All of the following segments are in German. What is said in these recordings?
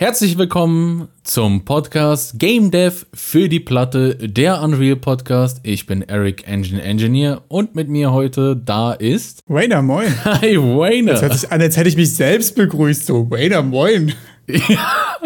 Herzlich willkommen zum Podcast Game Dev für die Platte, der Unreal Podcast. Ich bin Eric Engine Engineer und mit mir heute da ist. Wayner, moin. Hi, Wayner. Das hört sich an, als hätte ich mich selbst begrüßt. So, Wayner, moin. Ja,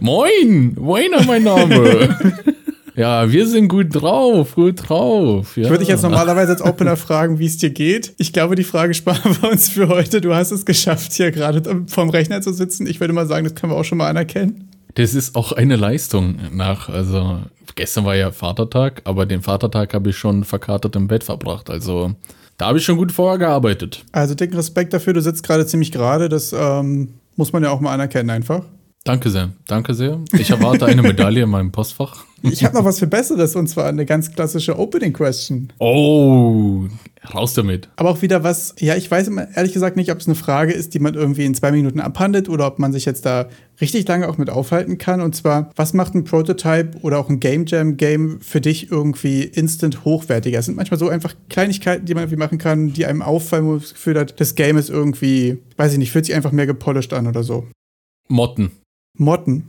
moin, Wayner, mein Name. Ja, wir sind gut drauf, gut drauf. Ja. Ich würde dich jetzt normalerweise als Opener fragen, wie es dir geht. Ich glaube, die Frage sparen wir uns für heute. Du hast es geschafft, hier gerade vorm Rechner zu sitzen. Ich würde mal sagen, das können wir auch schon mal anerkennen. Das ist auch eine Leistung nach, also gestern war ja Vatertag, aber den Vatertag habe ich schon verkartet im Bett verbracht. Also da habe ich schon gut vorher gearbeitet. Also dicken Respekt dafür, du sitzt gerade ziemlich gerade. Das ähm, muss man ja auch mal anerkennen einfach. Danke sehr, danke sehr. Ich erwarte eine Medaille in meinem Postfach. Ich habe noch was für Besseres und zwar eine ganz klassische Opening Question. Oh, raus damit. Aber auch wieder was, ja, ich weiß ehrlich gesagt nicht, ob es eine Frage ist, die man irgendwie in zwei Minuten abhandelt oder ob man sich jetzt da richtig lange auch mit aufhalten kann. Und zwar, was macht ein Prototype oder auch ein Game Jam Game für dich irgendwie instant hochwertiger? Es sind manchmal so einfach Kleinigkeiten, die man irgendwie machen kann, die einem auffallen, wo man das Gefühl hat, das Game ist irgendwie, weiß ich nicht, fühlt sich einfach mehr gepolished an oder so. Motten. Motten.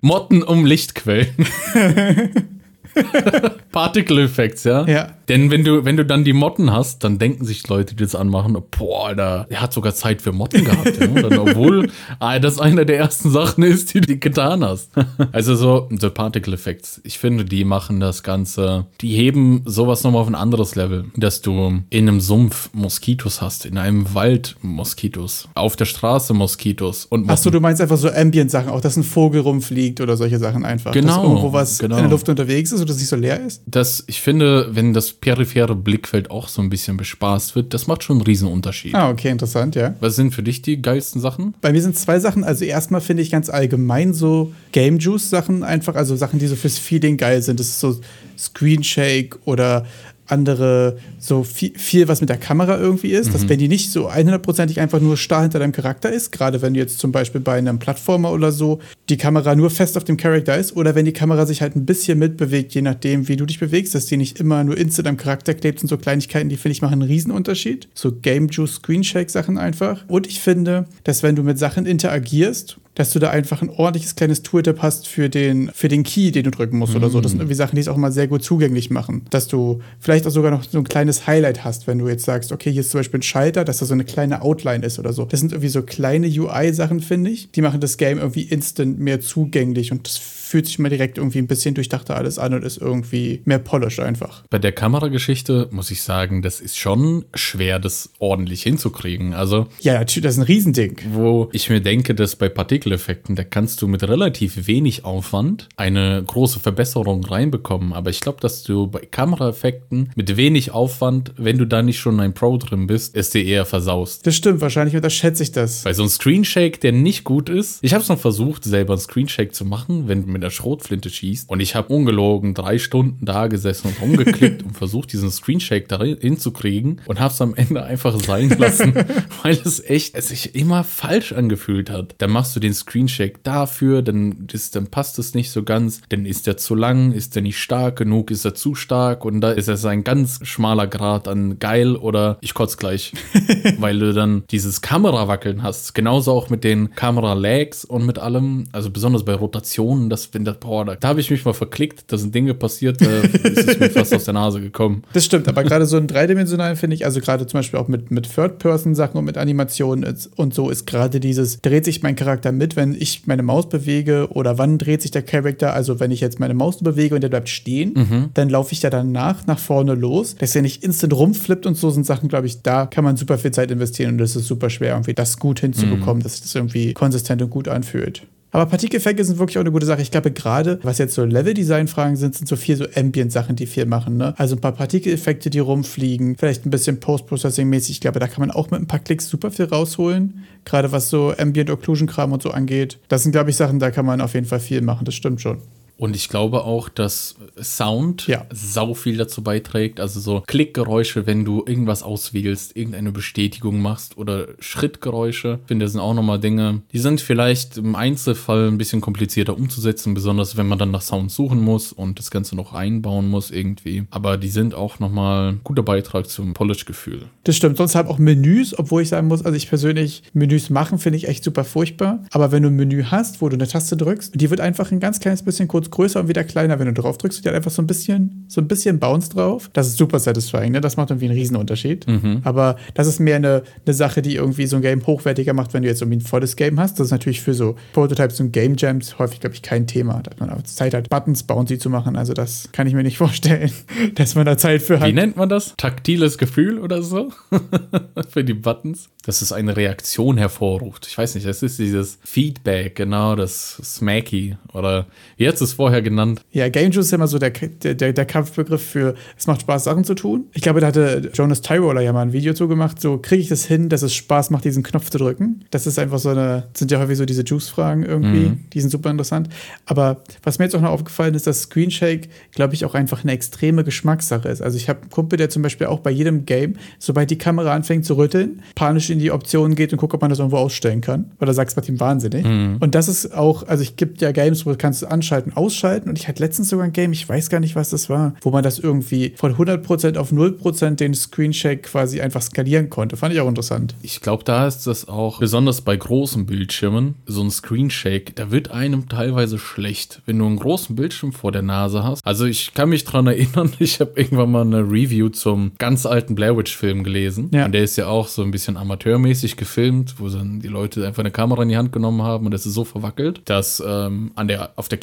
Motten um Lichtquellen. Particle Effects, ja? Ja. Denn wenn du, wenn du dann die Motten hast, dann denken sich Leute, die das anmachen, boah, Alter, er hat sogar Zeit für Motten gehabt, ja? Dann, obwohl ah, das einer der ersten Sachen ist, die du getan hast. also so, so Particle Effects. Ich finde, die machen das Ganze, die heben sowas nochmal auf ein anderes Level, dass du in einem Sumpf Moskitos hast, in einem Wald Moskitos, auf der Straße Moskitos und Achso, du meinst einfach so Ambient-Sachen, auch dass ein Vogel rumfliegt oder solche Sachen einfach. Genau. Dass irgendwo was genau. in der Luft unterwegs ist oder dass es nicht so leer ist? Das, ich finde, wenn das periphere Blickfeld auch so ein bisschen bespaßt wird, das macht schon einen Riesenunterschied. Ah, okay, interessant, ja. Was sind für dich die geilsten Sachen? Bei mir sind zwei Sachen. Also erstmal finde ich ganz allgemein so Game Juice Sachen einfach, also Sachen, die so fürs Feeling geil sind. Das ist so Screen Shake oder andere, so viel, viel, was mit der Kamera irgendwie ist, mhm. dass wenn die nicht so 100%ig einfach nur starr hinter deinem Charakter ist, gerade wenn du jetzt zum Beispiel bei einem Plattformer oder so die Kamera nur fest auf dem Charakter ist oder wenn die Kamera sich halt ein bisschen mitbewegt, je nachdem, wie du dich bewegst, dass die nicht immer nur instant am Charakter klebt, sind so Kleinigkeiten, die finde ich machen einen Riesenunterschied. So Game Juice Screen Shake Sachen einfach. Und ich finde, dass wenn du mit Sachen interagierst dass du da einfach ein ordentliches kleines Tooltip hast für den, für den Key, den du drücken musst mm. oder so. Das sind irgendwie Sachen, die es auch mal sehr gut zugänglich machen. Dass du vielleicht auch sogar noch so ein kleines Highlight hast, wenn du jetzt sagst, okay, hier ist zum Beispiel ein Schalter, dass da so eine kleine Outline ist oder so. Das sind irgendwie so kleine UI-Sachen, finde ich. Die machen das Game irgendwie instant mehr zugänglich und das fühlt sich mal direkt irgendwie ein bisschen durchdachter alles an und ist irgendwie mehr polished einfach. Bei der Kamerageschichte muss ich sagen, das ist schon schwer, das ordentlich hinzukriegen. Also. Ja, natürlich, das ist ein Riesending. Wo ich mir denke, dass bei Partikeleffekten, da kannst du mit relativ wenig Aufwand eine große Verbesserung reinbekommen. Aber ich glaube, dass du bei Kameraeffekten mit wenig Aufwand, wenn du da nicht schon ein Pro drin bist, es dir eher versaust. Das stimmt, wahrscheinlich unterschätze ich das. Bei so einem Screenshake, der nicht gut ist. Ich habe es noch versucht, selber einen Screenshake zu machen, wenn mit der Schrotflinte schießt. Und ich habe ungelogen drei Stunden da gesessen und rumgeklickt und versucht, diesen Screenshake da hinzukriegen und habe es am Ende einfach sein lassen, weil es echt es sich immer falsch angefühlt hat. Dann machst du den Screenshake dafür, dann, ist, dann passt es nicht so ganz, dann ist der zu lang, ist der nicht stark genug, ist er zu stark und da ist es ein ganz schmaler Grad an geil oder ich kotze gleich, weil du dann dieses Kamerawackeln hast. Genauso auch mit den Kamera-Lags und mit allem, also besonders bei Rotationen, dass wenn das, boah, da, da habe ich mich mal verklickt, da sind Dinge passiert, da ist es mir fast aus der Nase gekommen. Das stimmt, aber gerade so in dreidimensionalen finde ich, also gerade zum Beispiel auch mit, mit Third-Person-Sachen und mit Animationen und so ist gerade dieses, dreht sich mein Charakter mit, wenn ich meine Maus bewege oder wann dreht sich der Charakter, also wenn ich jetzt meine Maus bewege und der bleibt stehen, mhm. dann laufe ich ja danach nach vorne los, dass er nicht instant rumflippt und so sind Sachen, glaube ich, da kann man super viel Zeit investieren und das ist super schwer, irgendwie das gut hinzubekommen, mhm. dass das irgendwie konsistent und gut anfühlt. Aber Partikeleffekte sind wirklich auch eine gute Sache. Ich glaube, gerade was jetzt so Level-Design-Fragen sind, sind so viel so Ambient-Sachen, die viel machen. Ne? Also ein paar Partikeleffekte, die rumfliegen, vielleicht ein bisschen Post-Processing-mäßig. Ich glaube, da kann man auch mit ein paar Klicks super viel rausholen. Gerade was so Ambient-Occlusion-Kram und so angeht. Das sind, glaube ich, Sachen, da kann man auf jeden Fall viel machen. Das stimmt schon. Und ich glaube auch, dass Sound Ja. sau viel dazu beiträgt. Also so Klickgeräusche, wenn du irgendwas auswählst, irgendeine Bestätigung machst oder Schrittgeräusche. Ich finde, das sind auch nochmal Dinge, die sind vielleicht im Einzelfall ein bisschen komplizierter umzusetzen, besonders wenn man dann nach Sound suchen muss und das Ganze noch einbauen muss irgendwie. Aber die sind auch nochmal ein guter Beitrag zum Polish-Gefühl. Das stimmt. Sonst halt auch Menüs, obwohl ich sagen muss, also ich persönlich, Menüs machen finde ich echt super furchtbar. Aber wenn du ein Menü hast, wo du eine Taste drückst, die wird einfach ein ganz kleines bisschen kurz größer und wieder kleiner, wenn du drauf drückst, die hat einfach so ein bisschen, so ein bisschen Bounce drauf. Das ist super satisfying, ne? Das macht irgendwie einen Riesenunterschied. Aber das ist mehr eine, eine Sache, die irgendwie so ein Game hochwertiger macht, wenn du jetzt irgendwie ein volles Game hast. Das ist natürlich für so Prototypes und Game Jams häufig, glaube ich, kein Thema. Da hat man auch Zeit hat, Buttons bouncy zu machen. Also das kann ich mir nicht vorstellen, dass man da Zeit für hat. Wie nennt man das? Taktiles Gefühl oder so? Für die Buttons. Dass es eine Reaktion hervorruft. Ich weiß nicht, das ist dieses Feedback, genau, das Smacky. Oder hat es vorher genannt? Ja, Game Juice ist immer so der, der, der, Kampfbegriff für, es macht Spaß, Sachen zu tun. Ich glaube, da hatte Jonas Tyroller ja mal ein Video zu gemacht, so kriege ich das hin, dass es Spaß macht, diesen Knopf zu drücken. Das ist einfach so eine, sind ja häufig so diese Juice-Fragen irgendwie, Mhm. die sind super interessant. Aber was mir jetzt auch noch aufgefallen ist, dass Screen Shake, glaube ich, auch einfach eine extreme Geschmackssache ist. Also ich habe einen Kumpel, der zum Beispiel auch bei jedem Game, sobald die Kamera anfängt zu rütteln, panisch in die Optionen geht und guckt, ob man das irgendwo ausstellen kann. Weil er sagt, es macht ihm wahnsinnig. Und das ist auch, also ich gibt ja Games, wo du kannst es anschalten, ausschalten. Und ich hatte letztens sogar ein Game, ich weiß gar nicht, was das war, wo man das irgendwie von 100% auf 0% den Screen Shake quasi einfach skalieren konnte. Fand ich auch interessant. Ich glaube, da ist das auch, besonders bei großen Bildschirmen, so ein Screen Shake, da wird einem teilweise schlecht, wenn du einen großen Bildschirm vor der Nase hast. Also ich kann mich dran erinnern, ich habe irgendwann mal eine Review zum ganz alten Blair Witch Film gelesen. Ja. Und der ist ja auch so ein bisschen amateurmäßig gefilmt, wo dann die Leute einfach eine Kamera in die Hand genommen haben und das ist so verwackelt, dass ähm, an der, auf der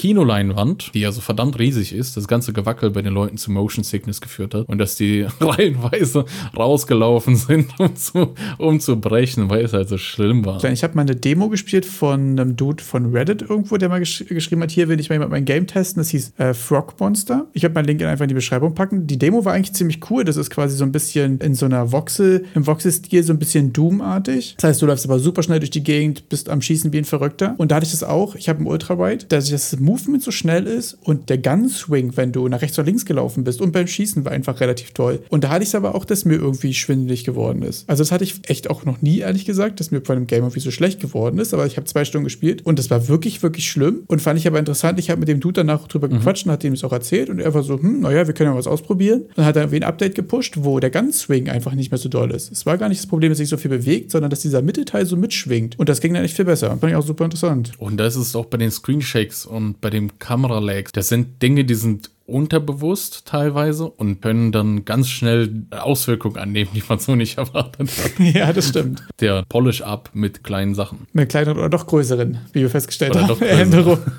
Kinoleinwand, die ja so verdammt riesig ist, das ganze Gewackel bei den Leuten zu Motion Sickness geführt hat und dass die reihenweise rausgelaufen sind, um zu, um zu brechen, weil es halt so schlimm war. Ich habe mal eine Demo gespielt von einem Dude von Reddit irgendwo, der mal gesch geschrieben hat, hier will ich mal jemand mein Game testen. Das hieß äh, Frog Monster. Ich habe meinen Link einfach in die Beschreibung packen. Die Demo war eigentlich ziemlich cool. Das ist quasi so ein bisschen in so einer Voxel, im Voxel-Stil so ein bisschen Doom-artig. Das heißt, du läufst aber super schnell durch die Gegend, bist am Schießen wie ein Verrückter. Und da hatte ich das auch. Ich habe einen Ultrawide, dass das Movement so schnell ist und der Gun-Swing, wenn du nach rechts oder links gelaufen bist und beim Schießen war einfach relativ toll. Und da hatte ich es aber auch, dass mir irgendwie schwindelig geworden ist. Also das hatte ich echt auch noch nie, ehrlich gesagt, dass mir bei einem Game irgendwie so schlecht geworden ist. Aber ich habe zwei Stunden gespielt und das war wirklich, wirklich schlimm. Und fand ich aber interessant. Ich habe mit dem Dude danach drüber gequatscht und hat ihm das auch erzählt. Und er war so, hm, naja, wir können ja was ausprobieren. Dann hat er irgendwie ein Update gepusht, wo der Gun-Swing einfach nicht mehr so doll ist. Es war gar nicht das Problem, dass sich so viel bewegt, sondern dass dieser Mittelteil so mitschwingt. Und das ging dann echt viel besser. Fand ich auch super interessant. Und das ist auch bei den Screen Shakes und bei dem Kamera-Lag. Das sind Dinge, die sind unterbewusst teilweise und können dann ganz schnell Auswirkungen annehmen, die man so nicht erwartet hat. ja, das stimmt. Der Polish-Up mit kleinen Sachen. Mit kleineren oder doch größeren, wie wir festgestellt Oder haben. Änderung.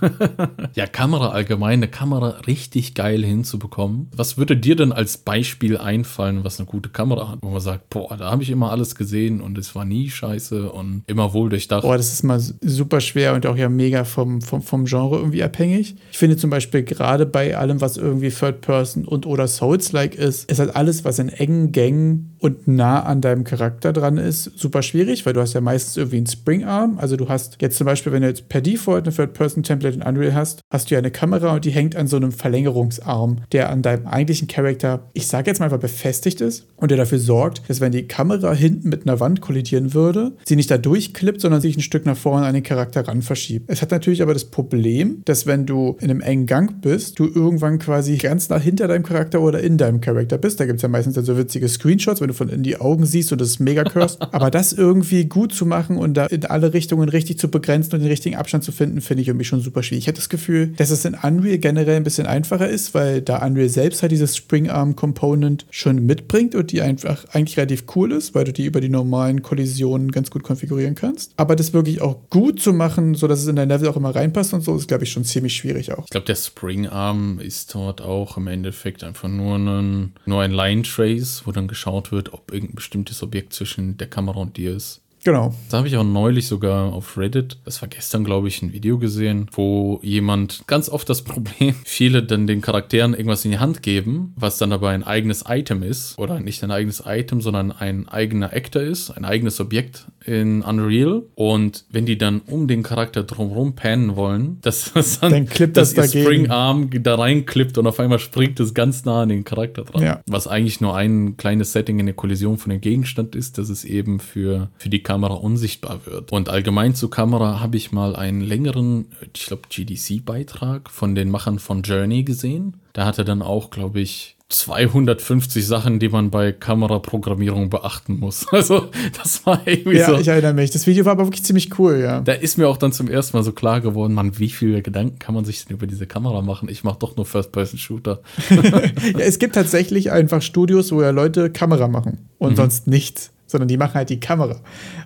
Ja, Kamera allgemein, eine Kamera richtig geil hinzubekommen. Was würde dir denn als Beispiel einfallen, was eine gute Kamera hat? Wo man sagt, boah, da habe ich immer alles gesehen und es war nie scheiße und immer wohl durchdacht. Boah, das ist mal super schwer und auch ja mega vom, vom, vom Genre irgendwie abhängig. Ich finde zum Beispiel gerade bei allem, was irgendwie Third Person und oder Souls-like ist, ist halt alles, was in engen Gängen und nah an deinem Charakter dran ist, super schwierig, weil du hast ja meistens irgendwie einen Spring-Arm. Also du hast jetzt zum Beispiel, wenn du jetzt per Default eine Third-Person-Template in Unreal hast, hast du ja eine Kamera und die hängt an so einem Verlängerungsarm, der an deinem eigentlichen Charakter, ich sage jetzt mal einfach befestigt ist und der dafür sorgt, dass wenn die Kamera hinten mit einer Wand kollidieren würde, sie nicht da durchklippt, sondern sich ein Stück nach vorne an den Charakter ran verschiebt. Es hat natürlich aber das Problem, dass wenn du in einem engen Gang bist, du irgendwann quasi ganz nah hinter deinem Charakter oder in deinem Charakter bist. Da gibt es ja meistens dann so witzige Screenshots, wenn du von in die Augen siehst und das ist mega cursed. aber das irgendwie gut zu machen und da in alle Richtungen richtig zu begrenzen und den richtigen Abstand zu finden, finde ich irgendwie schon super schwierig. Ich habe das Gefühl, dass es in Unreal generell ein bisschen einfacher ist, weil da Unreal selbst halt dieses Spring-Arm-Component schon mitbringt und die einfach eigentlich relativ cool ist, weil du die über die normalen Kollisionen ganz gut konfigurieren kannst. Aber das wirklich auch gut zu machen, sodass es in dein Level auch immer reinpasst und so, ist, glaube ich, schon ziemlich schwierig auch. Ich glaube, der Spring Arm ist dort auch im Endeffekt einfach nur ein, nur ein Line Trace, wo dann geschaut wird, ob irgendein bestimmtes Objekt zwischen der Kamera und dir ist. Genau. Da habe ich auch neulich sogar auf Reddit, das war gestern, glaube ich, ein Video gesehen, wo jemand ganz oft das Problem, viele dann den Charakteren irgendwas in die Hand geben, was dann aber ein eigenes Item ist. Oder nicht ein eigenes Item, sondern ein eigener Actor ist, ein eigenes Objekt in Unreal. Und wenn die dann um den Charakter drumherum pannen wollen, dass das dann, Dann klippt dass das ihr dagegen. Springarm da reinklippt und auf einmal springt es ganz nah an den Charakter dran. Ja. Was eigentlich nur ein kleines Setting in der Kollision von dem Gegenstand ist, dass es eben für, für die Kamera unsichtbar wird. Und allgemein zur Kamera habe ich mal einen längeren, ich glaube, GDC-Beitrag von den Machern von Journey gesehen. Da hatte dann auch, glaube ich, 250 Sachen, die man bei Kameraprogrammierung beachten muss. Also, das war irgendwie Ja, so. ich erinnere mich. Das Video war aber wirklich ziemlich cool, ja. Da ist mir auch dann zum ersten Mal so klar geworden, man, wie viele Gedanken kann man sich denn über diese Kamera machen? Ich mache doch nur First-Person-Shooter. ja. Es gibt tatsächlich einfach Studios, wo ja Leute Kamera machen und sonst nichts. Sondern die machen halt die Kamera.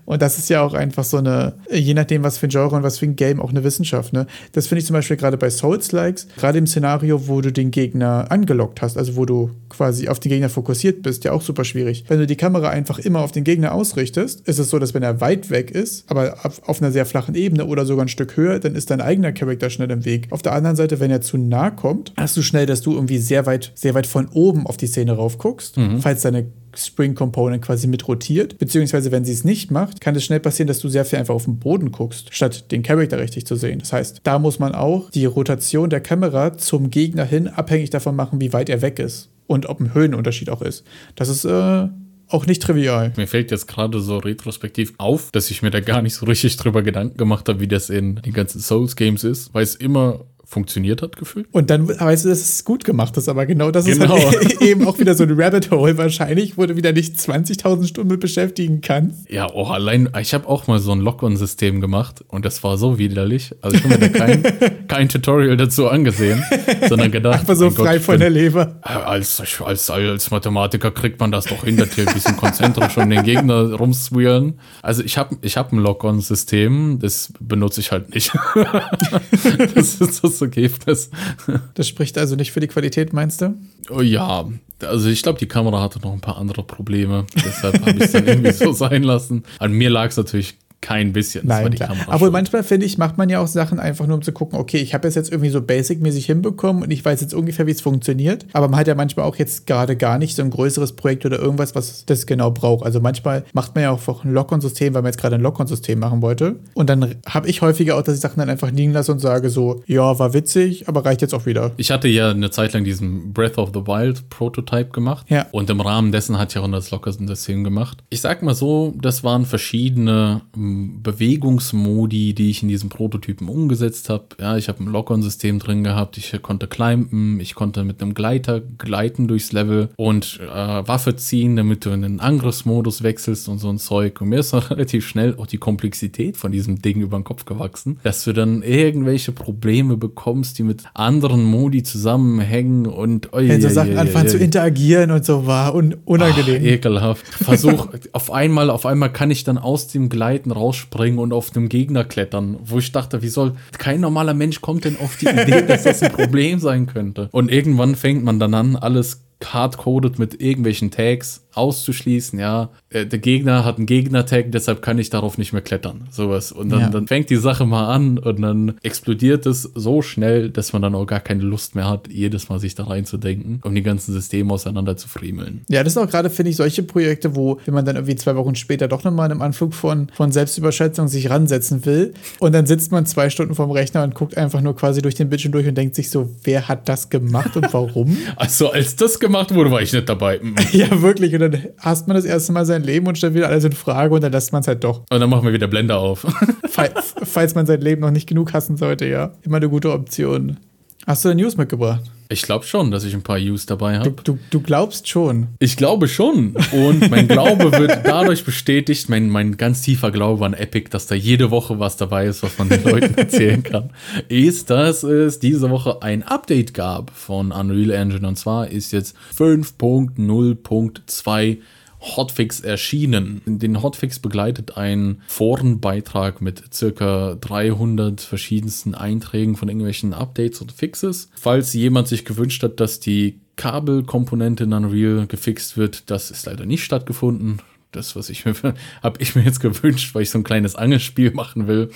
Und das ist ja auch einfach so eine, je nachdem, was für ein Genre und was für ein Game, auch eine Wissenschaft. Ne? Das finde ich zum Beispiel gerade bei Souls-Likes, gerade im Szenario, wo du den Gegner angelockt hast, also wo du quasi auf den Gegner fokussiert bist, ja auch super schwierig. Wenn du die Kamera einfach immer auf den Gegner ausrichtest, ist es so, dass wenn er weit weg ist, aber auf, auf einer sehr flachen Ebene oder sogar ein Stück höher, dann ist dein eigener Charakter schnell im Weg. Auf der anderen Seite, wenn er zu nah kommt, hast du schnell, dass du irgendwie sehr weit, sehr weit von oben auf die Szene raufguckst, falls deine Spring Component quasi mit rotiert, beziehungsweise wenn sie es nicht macht, kann es schnell passieren, dass du sehr viel einfach auf den Boden guckst, statt den Charakter richtig zu sehen. Das heißt, da muss man auch die Rotation der Kamera zum Gegner hin abhängig davon machen, wie weit er weg ist und ob ein Höhenunterschied auch ist. Das ist äh, auch nicht trivial. Mir fällt jetzt gerade so retrospektiv auf, dass ich mir da gar nicht so richtig drüber Gedanken gemacht habe, wie das in den ganzen Souls-Games ist, weil es immer funktioniert hat, gefühlt. Und dann weißt du, dass es gut gemacht ist, aber genau das Genau. ist halt eben auch wieder so ein Rabbit Hole wahrscheinlich, wo du wieder nicht 20.000 Stunden mit beschäftigen kannst. Ja, oh, allein, ich habe auch mal so ein Lock-on-System gemacht und das war so widerlich. Also ich habe mir da kein, kein Tutorial dazu angesehen, sondern gedacht, Einfach so Gott, frei ich von bin- der Leber. Als, als, als Mathematiker kriegt man das doch hin, dass hier ein bisschen konzentrisch um den Gegner rumswirlen. Also ich habe ich hab ein Lock-on-System, das benutze ich halt nicht. das ist das Ergebnis. Das spricht also nicht für die Qualität, meinst du? Oh ja, also ich glaube, die Kamera hatte noch ein paar andere Probleme. Deshalb habe ich es dann irgendwie so sein lassen. An mir lag es natürlich kein bisschen. Das Nein, schuld. manchmal, finde ich, macht man ja auch Sachen einfach nur, um zu gucken, okay, ich habe es jetzt irgendwie so basic-mäßig hinbekommen und ich weiß jetzt ungefähr, wie es funktioniert. Aber man hat ja manchmal auch jetzt gerade gar nicht so ein größeres Projekt oder irgendwas, was das genau braucht. Also manchmal macht man ja auch ein Lock-on-System, weil man jetzt gerade ein Lock-on-System machen wollte. Und dann habe ich häufiger auch, dass ich Sachen dann einfach liegen lasse und sage so, ja, war witzig, aber reicht jetzt auch wieder. Ich hatte ja eine Zeit lang diesen Breath of the Wild Prototype gemacht. Ja. Und im Rahmen dessen hatte ich auch das Locker-System gemacht. Ich sag mal so, das waren verschiedene ähm, Bewegungsmodi, die ich in diesem Prototypen umgesetzt habe. Ja, ich habe ein Lock-on-System drin gehabt. Ich konnte climben. Ich konnte mit einem Gleiter gleiten durchs Level und äh, Waffe ziehen, damit du in den Angriffsmodus wechselst und so ein Zeug. Und mir ist dann relativ schnell auch die Komplexität von diesem Ding über den Kopf gewachsen, dass du dann irgendwelche Probleme bekommst, die mit anderen Modi zusammenhängen und oi, Wenn so Sachen oi, anfangen oi, zu oi. interagieren und so war un unangenehm. Ach, ekelhaft. Versuch, auf einmal, auf einmal kann ich dann aus dem Gleiten rausspringen und auf dem Gegner klettern, wo ich dachte, wie soll, kein normaler Mensch kommt denn auf die Idee, dass das ein Problem sein könnte. Und irgendwann fängt man dann an, alles hardcoded mit irgendwelchen Tags auszuschließen, ja. Äh, Der Gegner hat einen Gegner-Tag, deshalb kann ich darauf nicht mehr klettern. Sowas. Und dann, Ja. dann fängt die Sache mal an und dann explodiert es so schnell, dass man dann auch gar keine Lust mehr hat, jedes Mal sich da reinzudenken, um die ganzen Systeme auseinander zu friemeln. Ja, das ist auch gerade, finde ich, solche Projekte, wo, wenn man dann irgendwie zwei Wochen später doch nochmal in einem Anflug von, von Selbstüberschätzung sich ransetzen will und dann sitzt man zwei Stunden vorm Rechner und guckt einfach nur quasi durch den Bildschirm durch und denkt sich so, wer hat das gemacht und warum? Also, als das gemacht wurde, war ich nicht dabei. Mm. ja, wirklich. Und dann hasst man das erste Mal sein Leben und stellt wieder alles in Frage und dann lässt man es halt doch. Und dann machen wir wieder Blender auf. Fall, falls man sein Leben noch nicht genug hassen sollte, ja. Immer eine gute Option. Hast du eine News mitgebracht? Ich glaube schon, dass ich ein paar Use dabei Du, habe. du, du glaubst schon. Ich glaube schon. Und mein Glaube wird dadurch bestätigt, mein, mein ganz tiefer Glaube an Epic, dass da jede Woche was dabei ist, was man den Leuten erzählen kann, ist, dass es diese Woche ein Update gab von Unreal Engine. Und zwar ist jetzt 5.0.2 Hotfix erschienen. Den Hotfix begleitet ein Forenbeitrag mit circa 300 verschiedensten Einträgen von irgendwelchen Updates und Fixes. Falls jemand sich gewünscht hat, dass die Kabelkomponente in Unreal gefixt wird, das ist leider nicht stattgefunden. das, was ich mir, habe ich mir jetzt gewünscht, weil ich so ein kleines Angelspiel machen will.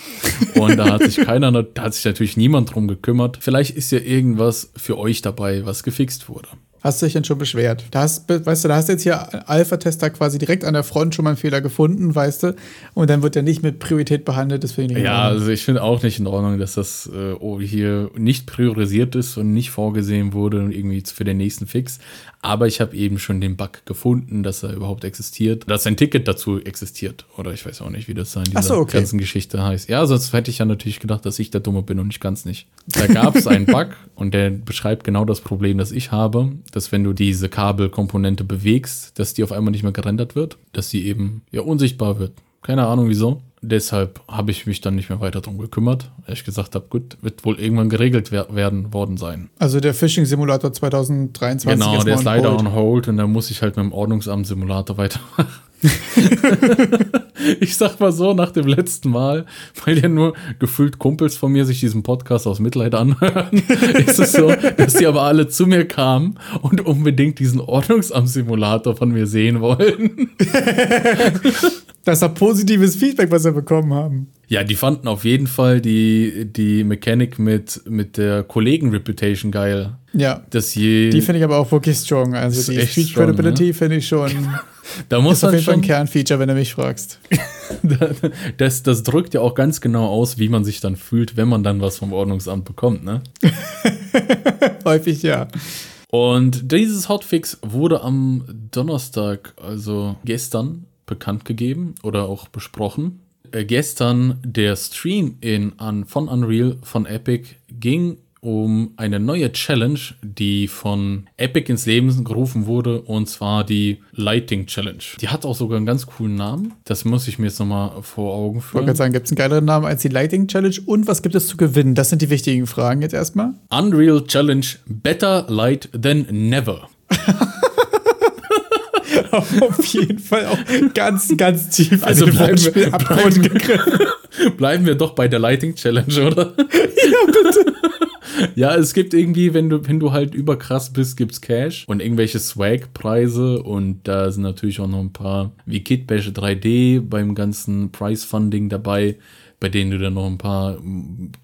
Und da hat sich keiner, da hat sich natürlich niemand drum gekümmert. Vielleicht ist ja irgendwas für euch dabei, was gefixt wurde. Hast du dich denn schon beschwert? Da hast, weißt du, da hast du jetzt hier Alpha-Tester quasi direkt an der Front schon mal einen Fehler gefunden, weißt du? Und dann wird der nicht mit Priorität behandelt, das finde ich nicht Ja, also ich finde auch nicht in Ordnung, dass das äh, hier nicht priorisiert ist und nicht vorgesehen wurde irgendwie für den nächsten Fix. Aber ich habe eben schon den Bug gefunden, dass er überhaupt existiert, dass ein Ticket dazu existiert. Oder ich weiß auch nicht, wie das in dieser so, okay. ganzen Geschichte heißt. Ja, sonst hätte ich ja natürlich gedacht, dass ich der Dumme bin und ich kann es nicht. Da gab es einen Bug und der beschreibt genau das Problem, das ich habe, dass wenn du diese Kabelkomponente bewegst, dass die auf einmal nicht mehr gerendert wird, dass sie eben ja unsichtbar wird. Keine Ahnung wieso deshalb habe ich mich dann nicht mehr weiter darum gekümmert, weil ich gesagt habe, gut, wird wohl irgendwann geregelt wer werden worden sein. Also der Phishing Simulator 2023 Genau, der ist leider hold. on hold und da muss ich halt mit dem Ordnungsamt Simulator weitermachen. ich sag mal so, nach dem letzten Mal, weil ja nur gefühlt Kumpels von mir sich diesen Podcast aus Mitleid anhören, ist es so, dass die aber alle zu mir kamen und unbedingt diesen Ordnungsamt-Simulator von mir sehen wollen. das war positives Feedback, was wir bekommen haben. Ja, die fanden auf jeden Fall die, die Mechanik mit, mit der Kollegen-Reputation geil. Ja. Dass je die finde ich aber auch wirklich strong. Also die Street strong, Credibility ne? finde ich schon. da muss ist auf jeden Fall ein Kernfeature, wenn du mich fragst. das, das drückt ja auch ganz genau aus, wie man sich dann fühlt, wenn man dann was vom Ordnungsamt bekommt, ne? Häufig ja. Und dieses Hotfix wurde am Donnerstag, also gestern, bekannt gegeben oder auch besprochen. Äh, gestern der Stream in, an, von Unreal von Epic ging um eine neue Challenge, die von Epic ins Leben gerufen wurde, und zwar die Lighting Challenge. Die hat auch sogar einen ganz coolen Namen. Das muss ich mir jetzt nochmal vor Augen führen. Ich wollte sagen, gibt es einen geileren Namen als die Lighting Challenge? Und was gibt es zu gewinnen? Das sind die wichtigen Fragen jetzt erstmal. Unreal Challenge Better Light Than Never. auf jeden Fall auch ganz, ganz tief also in bleiben, wir, bleiben, bleiben wir doch bei der Lighting Challenge, oder? ja, bitte. Ja, es gibt irgendwie, wenn du, wenn du halt überkrass bist, gibt's Cash und irgendwelche Swag-Preise und da sind natürlich auch noch ein paar wie Kitbash 3D beim ganzen Price-Funding dabei bei denen du dann noch ein paar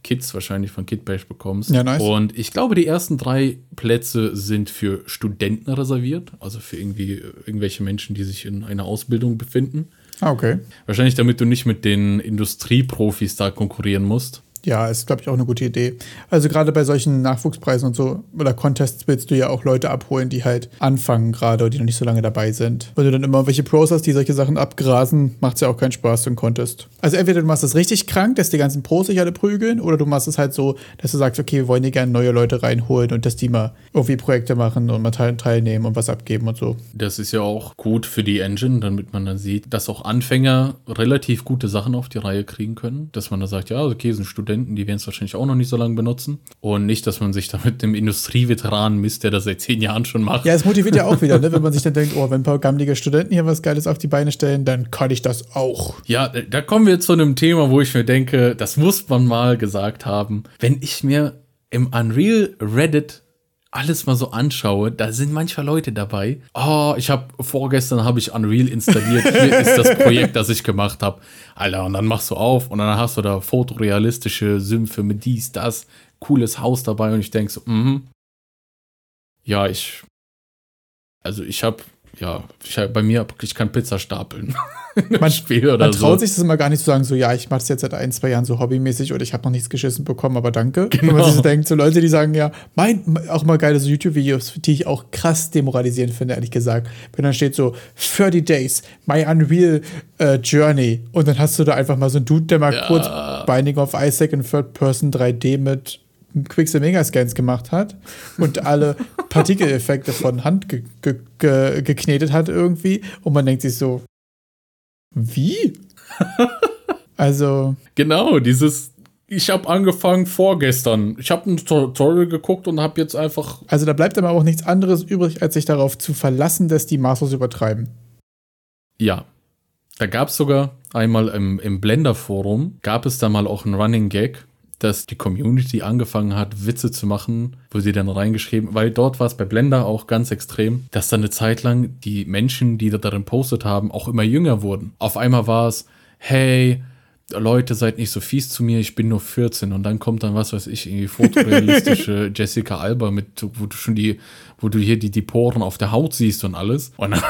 Kits wahrscheinlich von Kitbash bekommst. Ja, nice. Und ich glaube, die ersten drei Plätze sind für Studenten reserviert, also für irgendwie irgendwelche Menschen, die sich in einer Ausbildung befinden. Ah, okay. Wahrscheinlich, damit du nicht mit den Industrieprofis da konkurrieren musst. Ja, ist, glaube ich, auch eine gute Idee. Also gerade bei solchen Nachwuchspreisen und so oder Contests willst du ja auch Leute abholen, die halt anfangen gerade und die noch nicht so lange dabei sind. Wenn du dann immer welche Pros hast, die solche Sachen abgrasen, macht es ja auch keinen Spaß, so Contest. Also entweder du machst das richtig krank, dass die ganzen Pros sich alle prügeln, oder du machst es halt so, dass du sagst, okay, wir wollen hier gerne neue Leute reinholen und dass die mal irgendwie Projekte machen und mal teilnehmen und was abgeben und so. Das ist ja auch gut für die Engine, damit man dann sieht, dass auch Anfänger relativ gute Sachen auf die Reihe kriegen können. Dass man da sagt, ja, okay, sind Studenten Studenten, die werden es wahrscheinlich auch noch nicht so lange benutzen. Und nicht, dass man sich da mit dem Industrieveteran misst, der das seit zehn Jahren schon macht. Ja, es motiviert ja auch wieder, ne? wenn man sich dann denkt, oh, wenn ein paar gammelige Studenten hier was Geiles auf die Beine stellen, dann kann ich das auch. Ja, da kommen wir zu einem Thema, wo ich mir denke, das muss man mal gesagt haben. Wenn ich mir im Unreal Reddit alles mal so anschaue, da sind manchmal Leute dabei. Oh, ich habe vorgestern habe ich Unreal installiert. Hier ist das Projekt, das ich gemacht habe. Alter, und dann machst du auf und dann hast du da fotorealistische Sümpfe mit dies, das, cooles Haus dabei und ich denk so, mhm. Ja, ich also ich habe ja, ich, bei mir, ich kann Pizza stapeln. man, Spiel oder man traut so. sich das immer gar nicht zu sagen, so, ja, ich mache das jetzt seit ein, zwei Jahren so hobbymäßig oder ich habe noch nichts geschissen bekommen, aber danke. Genau. Wenn man sich so denkt, so Leute, die sagen, ja, mein, auch mal geile so YouTube-Videos, die ich auch krass demoralisierend finde, ehrlich gesagt. Wenn dann steht so, 30 Days, my Unreal uh, Journey und dann hast du da einfach mal so einen Dude, der mal ja. kurz Binding of Isaac in Third Person 3D mit Quixel Megascans gemacht hat und alle Partikeleffekte von Hand ge ge ge geknetet hat irgendwie und man denkt sich so, wie? also. Genau, dieses. Ich habe angefangen vorgestern. Ich habe ein Tutorial geguckt und habe jetzt einfach. Also da bleibt aber auch nichts anderes übrig, als sich darauf zu verlassen, dass die Masters übertreiben. Ja. Da gab es sogar einmal im, im Blender-Forum, gab es da mal auch einen Running Gag, dass die Community angefangen hat, Witze zu machen, wo sie dann reingeschrieben, weil dort war es bei Blender auch ganz extrem, dass dann eine Zeit lang die Menschen, die da darin postet haben, auch immer jünger wurden. Auf einmal war es, hey, Leute, seid nicht so fies zu mir, ich bin nur 14 und dann kommt dann, was weiß ich, irgendwie fotorealistische Jessica Alba mit, wo du schon die, wo du hier die, die Poren auf der Haut siehst und alles. Und dann,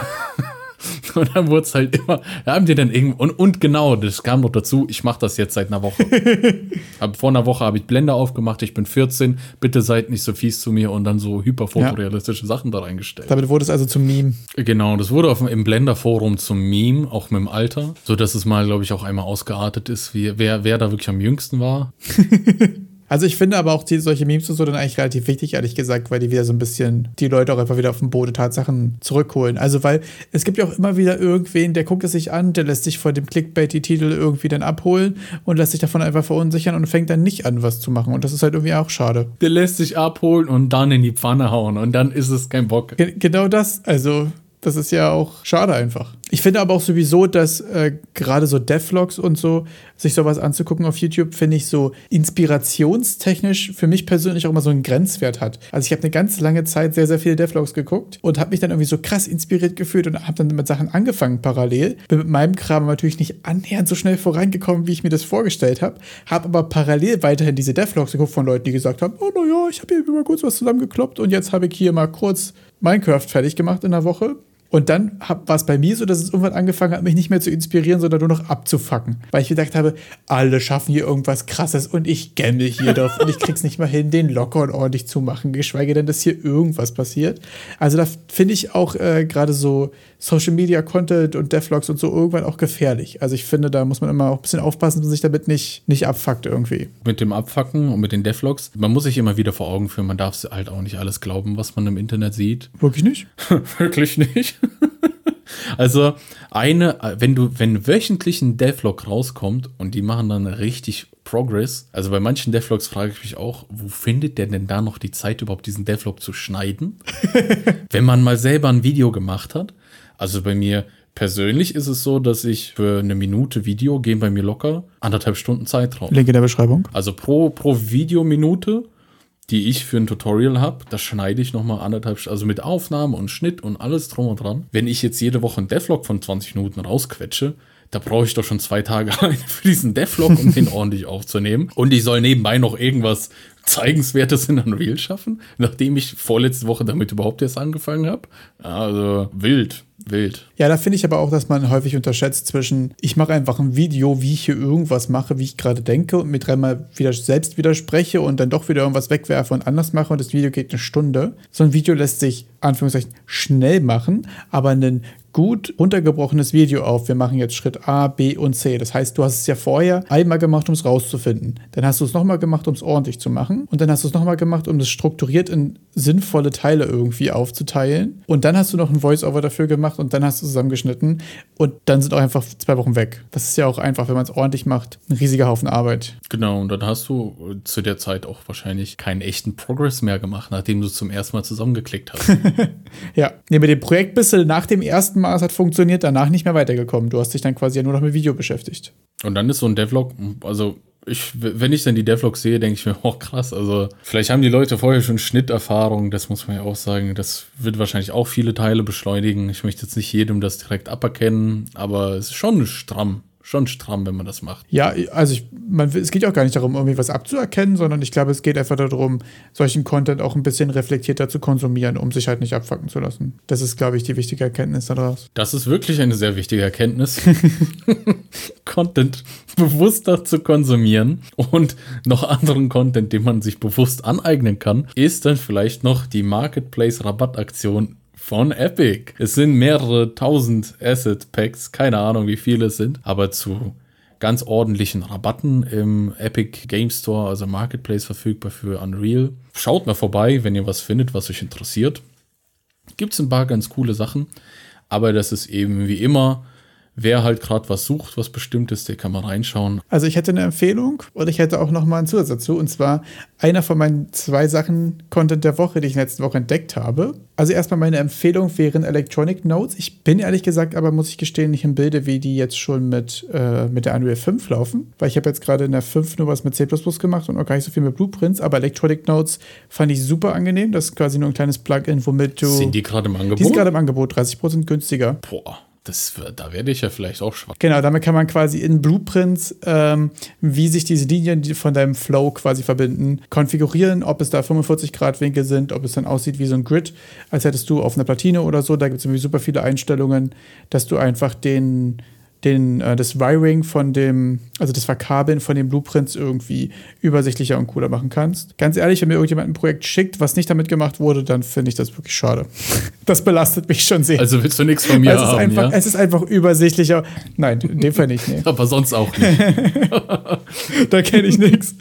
und dann wurde es halt immer, da haben die dann irgendwo, und, und genau, das kam noch dazu, ich mache das jetzt seit einer Woche. Hab, vor einer Woche habe ich Blender aufgemacht, ich bin 14, bitte seid nicht so fies zu mir und dann so hyperfotorealistische ja. Sachen da reingestellt. Damit wurde es also zum Meme. Genau, das wurde auf, im Blender-Forum zum Meme, auch mit dem Alter, so dass es mal, glaube ich, auch einmal ausgeartet ist, wie, wer, wer da wirklich am jüngsten war. Also ich finde aber auch die, solche Memes und so dann eigentlich relativ wichtig, ehrlich gesagt, weil die wieder so ein bisschen die Leute auch einfach wieder auf den Boden Tatsachen zurückholen. Also weil es gibt ja auch immer wieder irgendwen, der guckt es sich an, der lässt sich vor dem Clickbait die Titel irgendwie dann abholen und lässt sich davon einfach verunsichern und fängt dann nicht an, was zu machen. Und das ist halt irgendwie auch schade. Der lässt sich abholen und dann in die Pfanne hauen und dann ist es kein Bock. Ge genau das. Also das ist ja auch schade einfach. Ich finde aber auch sowieso, dass äh, gerade so Devlogs und so, sich sowas anzugucken auf YouTube, finde ich so inspirationstechnisch für mich persönlich auch immer so einen Grenzwert hat. Also ich habe eine ganz lange Zeit sehr, sehr viele Devlogs geguckt und habe mich dann irgendwie so krass inspiriert gefühlt und habe dann mit Sachen angefangen parallel. Bin mit meinem Kram natürlich nicht annähernd so schnell vorangekommen, wie ich mir das vorgestellt habe. Habe aber parallel weiterhin diese Devlogs geguckt von Leuten, die gesagt haben, oh naja, ich habe hier mal kurz was zusammengekloppt und jetzt habe ich hier mal kurz Minecraft fertig gemacht in der Woche und dann war es bei mir so, dass es irgendwann angefangen hat, mich nicht mehr zu inspirieren, sondern nur noch abzufacken. Weil ich gedacht habe, alle schaffen hier irgendwas krasses und ich gämmel hier drauf und ich krieg's nicht mal hin, den locker und ordentlich zu machen, geschweige denn, dass hier irgendwas passiert. Also da finde ich auch äh, gerade so Social Media Content und Devlogs und so irgendwann auch gefährlich. Also ich finde, da muss man immer auch ein bisschen aufpassen, dass man sich damit nicht, nicht abfuckt irgendwie. Mit dem Abfacken und mit den Devlogs, man muss sich immer wieder vor Augen führen, man darf halt auch nicht alles glauben, was man im Internet sieht. Wirklich nicht? Wirklich nicht. also eine, wenn du, wenn wöchentlich ein Devlog rauskommt und die machen dann richtig Progress, also bei manchen Devlogs frage ich mich auch, wo findet der denn da noch die Zeit überhaupt diesen Devlog zu schneiden? wenn man mal selber ein Video gemacht hat. Also bei mir persönlich ist es so, dass ich für eine Minute Video gehen bei mir locker anderthalb Stunden Zeitraum. Link in der Beschreibung. Also pro, pro Videominute die ich für ein Tutorial habe, das schneide ich nochmal anderthalb, also mit Aufnahme und Schnitt und alles drum und dran. Wenn ich jetzt jede Woche einen Devlog von 20 Minuten rausquetsche, da brauche ich doch schon zwei Tage für diesen Devlog, um den ordentlich aufzunehmen. Und ich soll nebenbei noch irgendwas Zeigenswertes in Unreal schaffen, nachdem ich vorletzte Woche damit überhaupt erst angefangen habe. Also wild wild. Ja, da finde ich aber auch, dass man häufig unterschätzt zwischen, ich mache einfach ein Video, wie ich hier irgendwas mache, wie ich gerade denke und mir dreimal wieder selbst widerspreche und dann doch wieder irgendwas wegwerfe und anders mache und das Video geht eine Stunde. So ein Video lässt sich, Anführungszeichen, schnell machen, aber ein gut runtergebrochenes Video auf. Wir machen jetzt Schritt A, B und C. Das heißt, du hast es ja vorher einmal gemacht, um es rauszufinden. Dann hast du es nochmal gemacht, um es ordentlich zu machen. Und dann hast du es nochmal gemacht, um es strukturiert in sinnvolle Teile irgendwie aufzuteilen. Und dann hast du noch ein Voice-Over dafür gemacht und dann hast du zusammengeschnitten. Und dann sind auch einfach zwei Wochen weg. Das ist ja auch einfach, wenn man es ordentlich macht, ein riesiger Haufen Arbeit. Genau, und dann hast du zu der Zeit auch wahrscheinlich keinen echten Progress mehr gemacht, nachdem du es zum ersten Mal zusammengeklickt hast. ja, nee, mit dem Projekt bist du nach dem ersten Mal, es hat funktioniert, danach nicht mehr weitergekommen. Du hast dich dann quasi ja nur noch mit Video beschäftigt. Und dann ist so ein Devlog, also ich, wenn ich dann die Devlogs sehe, denke ich mir, oh krass, also vielleicht haben die Leute vorher schon Schnitterfahrung, das muss man ja auch sagen. Das wird wahrscheinlich auch viele Teile beschleunigen. Ich möchte jetzt nicht jedem das direkt aberkennen, aber es ist schon stramm schon stramm, wenn man das macht. Ja, also ich, man, es geht auch gar nicht darum, irgendwie was abzuerkennen, sondern ich glaube, es geht einfach darum, solchen Content auch ein bisschen reflektierter zu konsumieren, um sich halt nicht abfacken zu lassen. Das ist, glaube ich, die wichtige Erkenntnis daraus. Das ist wirklich eine sehr wichtige Erkenntnis. Content bewusster zu konsumieren und noch anderen Content, den man sich bewusst aneignen kann, ist dann vielleicht noch die Marketplace-Rabattaktion von Epic. Es sind mehrere tausend Asset Packs, keine Ahnung, wie viele es sind, aber zu ganz ordentlichen Rabatten im Epic Game Store, also Marketplace verfügbar für Unreal. Schaut mal vorbei, wenn ihr was findet, was euch interessiert. Gibt es ein paar ganz coole Sachen, aber das ist eben wie immer wer halt gerade was sucht, was bestimmtes, der kann mal reinschauen. Also ich hätte eine Empfehlung und ich hätte auch noch mal einen Zusatz dazu. Und zwar einer von meinen zwei Sachen Content der Woche, die ich letzte Woche entdeckt habe. Also erstmal meine Empfehlung wären Electronic Notes. Ich bin ehrlich gesagt, aber muss ich gestehen, nicht im Bilde, wie die jetzt schon mit, äh, mit der Unreal 5 laufen. Weil ich habe jetzt gerade in der 5 nur was mit C gemacht und auch gar nicht so viel mit Blueprints. Aber Electronic Notes fand ich super angenehm. Das ist quasi nur ein kleines Plugin, womit du... Sind die gerade im Angebot? Die sind gerade im Angebot, 30% günstiger. Boah. Das, da werde ich ja vielleicht auch schwach. Genau, damit kann man quasi in Blueprints, ähm, wie sich diese Linien von deinem Flow quasi verbinden, konfigurieren, ob es da 45 Grad Winkel sind, ob es dann aussieht wie so ein Grid, als hättest du auf einer Platine oder so. Da gibt es irgendwie super viele Einstellungen, dass du einfach den, den, äh, das Wiring von dem, also das Verkabeln von den Blueprints irgendwie übersichtlicher und cooler machen kannst. Ganz ehrlich, wenn mir irgendjemand ein Projekt schickt, was nicht damit gemacht wurde, dann finde ich das wirklich schade. Das belastet mich schon sehr. Also willst du nichts von mir es ist haben, einfach, ja? Es ist einfach übersichtlicher. Nein, in dem Fall nicht. Nee. Aber sonst auch nicht. da kenne ich nichts.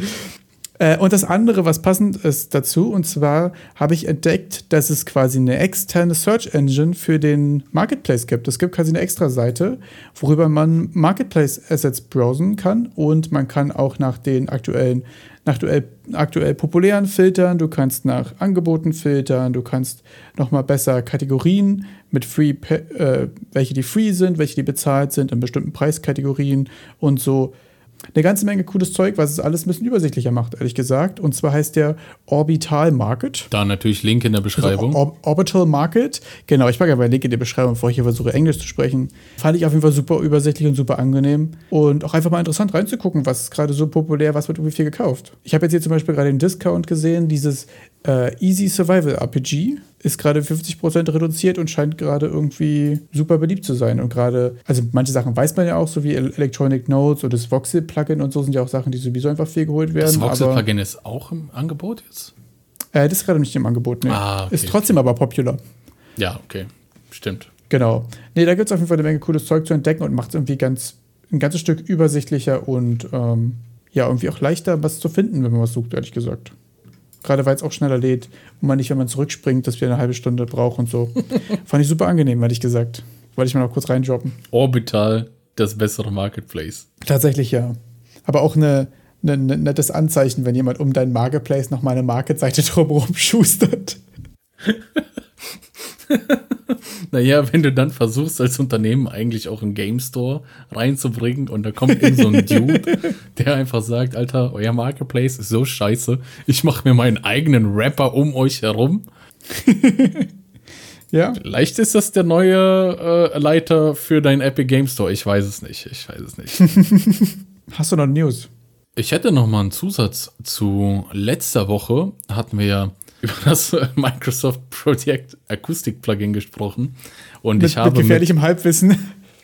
Äh, und das andere, was passend ist dazu, und zwar habe ich entdeckt, dass es quasi eine externe Search Engine für den Marketplace gibt. Es gibt quasi eine extra Seite, worüber man Marketplace Assets browsen kann und man kann auch nach den aktuellen, nach aktuell, aktuell populären filtern, du kannst nach Angeboten filtern, du kannst nochmal besser Kategorien mit Free, äh, welche die free sind, welche die bezahlt sind in bestimmten Preiskategorien und so eine ganze Menge cooles Zeug, was es alles ein bisschen übersichtlicher macht, ehrlich gesagt. Und zwar heißt der Orbital Market. Da natürlich Link in der Beschreibung. Also Or Orbital Market. Genau, ich packe aber einen Link in die Beschreibung, bevor ich hier versuche, Englisch zu sprechen. Fand ich auf jeden Fall super übersichtlich und super angenehm. Und auch einfach mal interessant reinzugucken, was ist gerade so populär, was wird irgendwie viel gekauft. Ich habe jetzt hier zum Beispiel gerade den Discount gesehen, dieses äh, Easy Survival RPG ist gerade 50% reduziert und scheint gerade irgendwie super beliebt zu sein. Und gerade, also manche Sachen weiß man ja auch, so wie Electronic Notes oder das Voxel-Plugin und so sind ja auch Sachen, die sowieso einfach viel geholt werden. Das Voxel-Plugin ist auch im Angebot jetzt? Äh, das ist gerade nicht im Angebot, ne. Ah, okay, ist trotzdem okay. aber popular. Ja, okay. Stimmt. Genau. Nee, da gibt es auf jeden Fall eine Menge cooles Zeug zu entdecken und macht es irgendwie ganz, ein ganzes Stück übersichtlicher und ähm, ja, irgendwie auch leichter, was zu finden, wenn man was sucht, ehrlich gesagt. Gerade weil es auch schneller lädt und man nicht, wenn man zurückspringt, dass wir eine halbe Stunde brauchen und so. Fand ich super angenehm, ehrlich gesagt. Wollte ich mal noch kurz reinjobben. Orbital, das bessere Marketplace. Tatsächlich ja. Aber auch eine, eine, ein nettes Anzeichen, wenn jemand um dein Marketplace noch mal eine Marketseite drumherum schustert. naja, wenn du dann versuchst, als Unternehmen eigentlich auch einen Game Store reinzubringen und da kommt in so ein Dude, der einfach sagt, Alter, euer Marketplace ist so scheiße, ich mache mir meinen eigenen Rapper um euch herum. ja. Vielleicht ist das der neue äh, Leiter für dein Epic Game Store. Ich weiß es nicht. Ich weiß es nicht. Hast du noch News? Ich hätte noch mal einen Zusatz zu letzter Woche. Hatten wir ja über das Microsoft Project Acoustic Plugin gesprochen. Und mit, ich habe. Mit gefährlichem mit, Halbwissen.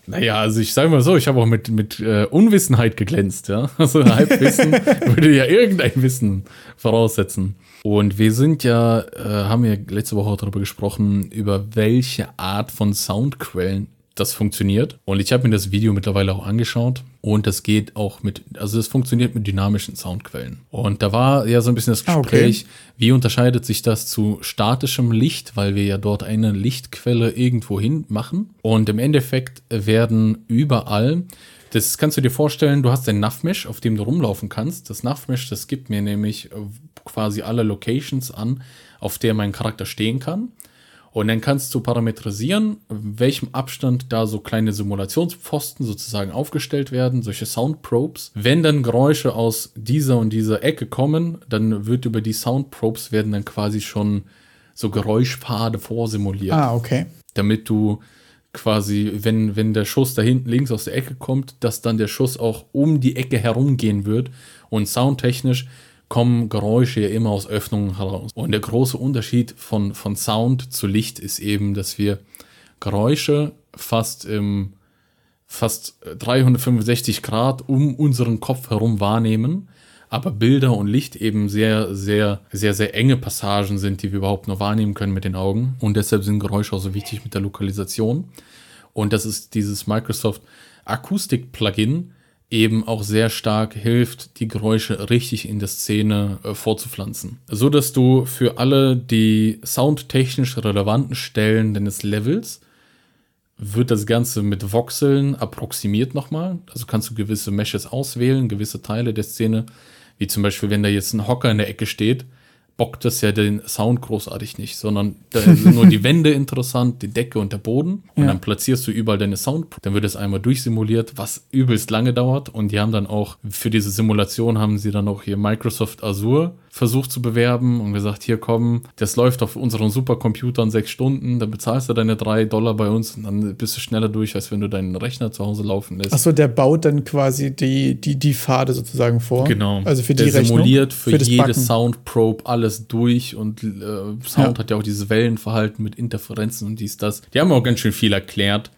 Naja, also ich sage mal so, ich habe auch mit, mit äh, Unwissenheit geglänzt, ja. Also Halbwissen würde ja irgendein Wissen voraussetzen. Und wir sind ja, äh, haben ja letzte Woche darüber gesprochen, über welche Art von Soundquellen das funktioniert. Und ich habe mir das Video mittlerweile auch angeschaut. Und das geht auch mit, also es funktioniert mit dynamischen Soundquellen. Und da war ja so ein bisschen das Gespräch, ah, okay. wie unterscheidet sich das zu statischem Licht, weil wir ja dort eine Lichtquelle irgendwo hin machen. Und im Endeffekt werden überall das kannst du dir vorstellen, du hast ein Navmesh, auf dem du rumlaufen kannst. Das Navmesh, das gibt mir nämlich quasi alle Locations an, auf der mein Charakter stehen kann. Und dann kannst du parametrisieren, welchem Abstand da so kleine Simulationspfosten sozusagen aufgestellt werden, solche Soundprobes. Wenn dann Geräusche aus dieser und dieser Ecke kommen, dann wird über die Soundprobes werden dann quasi schon so Geräuschpfade vorsimuliert. Ah, okay. Damit du quasi, wenn, wenn der Schuss da hinten links aus der Ecke kommt, dass dann der Schuss auch um die Ecke herumgehen wird und soundtechnisch kommen Geräusche ja immer aus Öffnungen heraus. Und der große Unterschied von, von Sound zu Licht ist eben, dass wir Geräusche fast im fast 365 Grad um unseren Kopf herum wahrnehmen, aber Bilder und Licht eben sehr, sehr, sehr, sehr enge Passagen sind, die wir überhaupt nur wahrnehmen können mit den Augen. Und deshalb sind Geräusche auch so wichtig mit der Lokalisation. Und das ist dieses Microsoft Akustik Plugin, eben auch sehr stark hilft, die Geräusche richtig in der Szene äh, vorzupflanzen. So dass du für alle die soundtechnisch relevanten Stellen deines Levels wird das Ganze mit Voxeln approximiert nochmal. Also kannst du gewisse Meshes auswählen, gewisse Teile der Szene, wie zum Beispiel, wenn da jetzt ein Hocker in der Ecke steht, bockt das ja den Sound großartig nicht, sondern da sind nur die Wände interessant, die Decke und der Boden. Und Ja. dann platzierst du überall deine Sound. Dann wird es einmal durchsimuliert, was übelst lange dauert. Und die haben dann auch, für diese Simulation haben sie dann auch hier Microsoft Azure versucht zu bewerben und gesagt, hier komm, das läuft auf unseren Supercomputern sechs Stunden, dann bezahlst du deine drei Dollar bei uns und dann bist du schneller durch, als wenn du deinen Rechner zu Hause laufen lässt. Achso, der baut dann quasi die, die, die Pfade sozusagen vor. Genau. Also für der die Rechnung. simuliert für, das jede. Soundprobe alles durch und äh, Sound Ja. hat ja auch dieses Wellenverhalten mit Interferenzen und dies, das. Die haben auch ganz schön viel erklärt.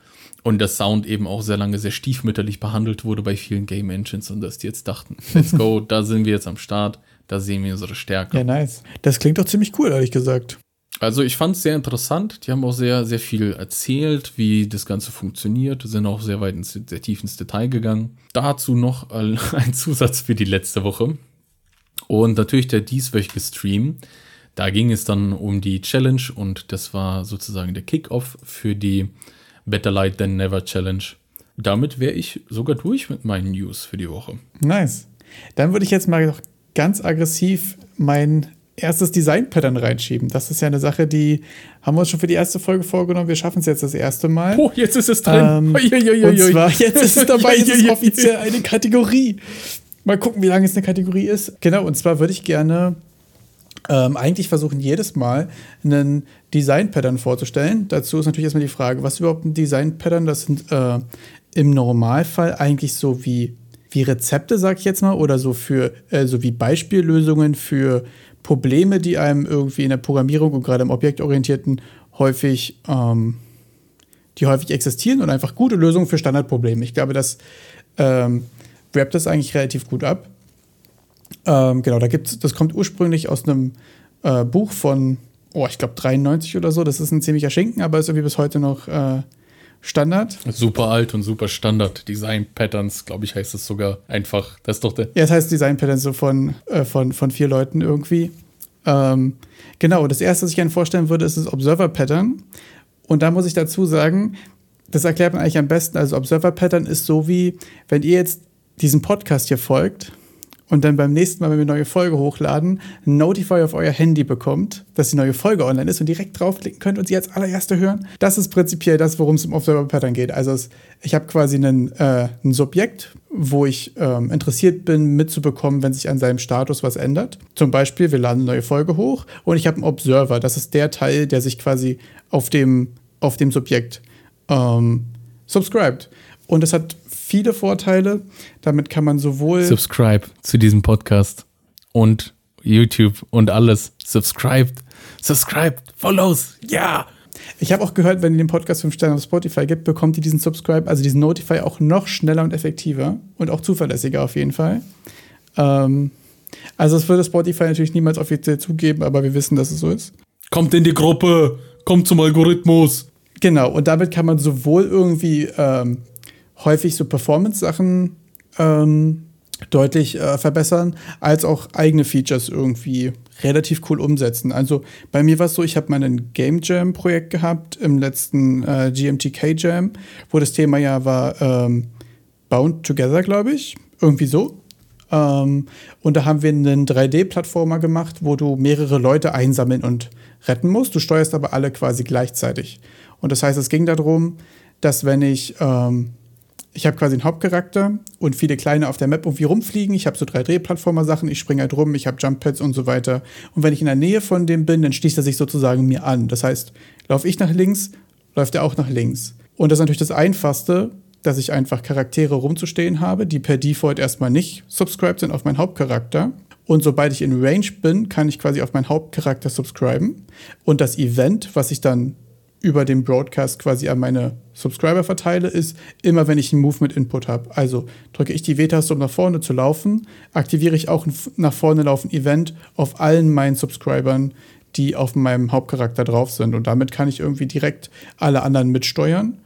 Und dass Sound eben auch sehr lange sehr stiefmütterlich behandelt wurde bei vielen Game Engines und dass die jetzt dachten, let's go, da sind wir jetzt am Start, da sehen wir unsere Stärke. Ja, nice. Das klingt doch ziemlich cool, ehrlich gesagt. Also ich fand es sehr interessant. Die haben auch sehr, sehr viel erzählt, wie das Ganze funktioniert, sind auch sehr weit ins, sehr tief ins Detail gegangen. Dazu noch ein Zusatz für die letzte Woche. Und natürlich der dieswöchige Stream. Da ging es dann um die Challenge und das war sozusagen der Kickoff für die Better Light Than Never Challenge. Damit wäre ich sogar durch mit meinen News für die Woche. Nice. Dann würde ich jetzt mal noch ganz aggressiv mein erstes Design-Pattern reinschieben. Das ist ja eine Sache, die haben wir uns schon für die erste Folge vorgenommen. Wir schaffen es jetzt das erste Mal. Oh, jetzt ist es Ähm, Uiuiuiui. und zwar, jetzt ist es dabei, jetzt ist es offiziell eine Kategorie. Mal gucken, wie lange es eine Kategorie ist. Genau, und zwar würde ich gerne ähm, eigentlich versuchen, jedes Mal einen Design-Pattern vorzustellen. Dazu ist natürlich erstmal die Frage, was ist überhaupt ein Design-Pattern? Das sind äh, im Normalfall eigentlich so wie, wie Rezepte, sag ich jetzt mal, oder so für äh, so wie Beispiellösungen für Probleme, die einem irgendwie in der Programmierung und gerade im objektorientierten häufig ähm, die häufig existieren und einfach gute Lösungen für Standardprobleme. Ich glaube, das ähm, wrapt das eigentlich relativ gut ab. Ähm, genau, da gibt's, das kommt ursprünglich aus einem äh, Buch von, oh, ich glaube 93 oder so. Das ist ein ziemlicher Schinken, aber ist irgendwie bis heute noch äh, Standard. Super alt und super Standard. Design Patterns, glaube ich, heißt es sogar einfach. Das ist doch der. Ja, das heißt Design Patterns so von, äh, von, von vier Leuten irgendwie. Ähm, genau, das erste, was ich gerne vorstellen würde, ist das Observer Pattern. Und da muss ich dazu sagen, das erklärt man eigentlich am besten. Also Observer Pattern ist so wie, wenn ihr jetzt diesem Podcast hier folgt und dann beim nächsten Mal, wenn wir eine neue Folge hochladen, ein Notify auf euer Handy bekommt, dass die neue Folge online ist und direkt draufklicken könnt und sie als allererste hören. Das ist prinzipiell das, worum es im Observer Pattern geht. Also es, ich habe quasi einen, äh, ein Subjekt, wo ich ähm, interessiert bin, mitzubekommen, wenn sich an seinem Status was ändert. Zum Beispiel, wir laden eine neue Folge hoch und ich habe einen Observer. Das ist der Teil, der sich quasi auf dem, auf dem Subjekt ähm, subscribt. Und es hat viele Vorteile. Damit kann man sowohl Subscribe zu diesem Podcast und YouTube und alles. Subscribed. Subscribed. Follows. Ja. Ich habe auch gehört, wenn ihr den Podcast 5 Sterne auf Spotify gibt, bekommt ihr diesen Subscribe, also diesen Notify auch noch schneller und effektiver und auch zuverlässiger auf jeden Fall. Ähm, also das würde Spotify natürlich niemals offiziell zugeben, aber wir wissen, dass es so ist. Kommt in die Gruppe. Kommt zum Algorithmus. Genau, und damit kann man sowohl irgendwie ähm, häufig so Performance-Sachen ähm, deutlich äh, verbessern, als auch eigene Features irgendwie relativ cool umsetzen. Also bei mir war es so, ich habe mal ein Game Jam-Projekt gehabt im letzten äh, GMTK Jam, wo das Thema ja war ähm, Bound Together, glaube ich. Irgendwie so. Ähm, und da haben wir einen 3D-Plattformer gemacht, wo du mehrere Leute einsammeln und retten musst. Du steuerst aber alle quasi gleichzeitig. Und das heißt, es ging darum, dass wenn ich, ähm, ich habe quasi einen Hauptcharakter und viele kleine auf der Map irgendwie rumfliegen. Ich habe so 3D-Plattformer-Sachen, ich springe halt rum, ich habe Jump-Pads und so weiter. Und wenn ich in der Nähe von dem bin, dann schließt er sich sozusagen mir an. Das heißt, laufe ich nach links, läuft er auch nach links. Und das ist natürlich das Einfachste, dass ich einfach Charaktere rumzustehen habe, die per Default erstmal nicht subscribed sind auf meinen Hauptcharakter. Und sobald ich in Range bin, kann ich quasi auf meinen Hauptcharakter subscriben. Und das Event, was ich dann über den Broadcast quasi an meine Subscriber verteile, ist immer, wenn ich einen Movement-Input habe. Also drücke ich die W-Taste, um nach vorne zu laufen, aktiviere ich auch ein nach vorne laufen Event auf allen meinen Subscribern, die auf meinem Hauptcharakter drauf sind. Und damit kann ich irgendwie direkt alle anderen mitsteuern.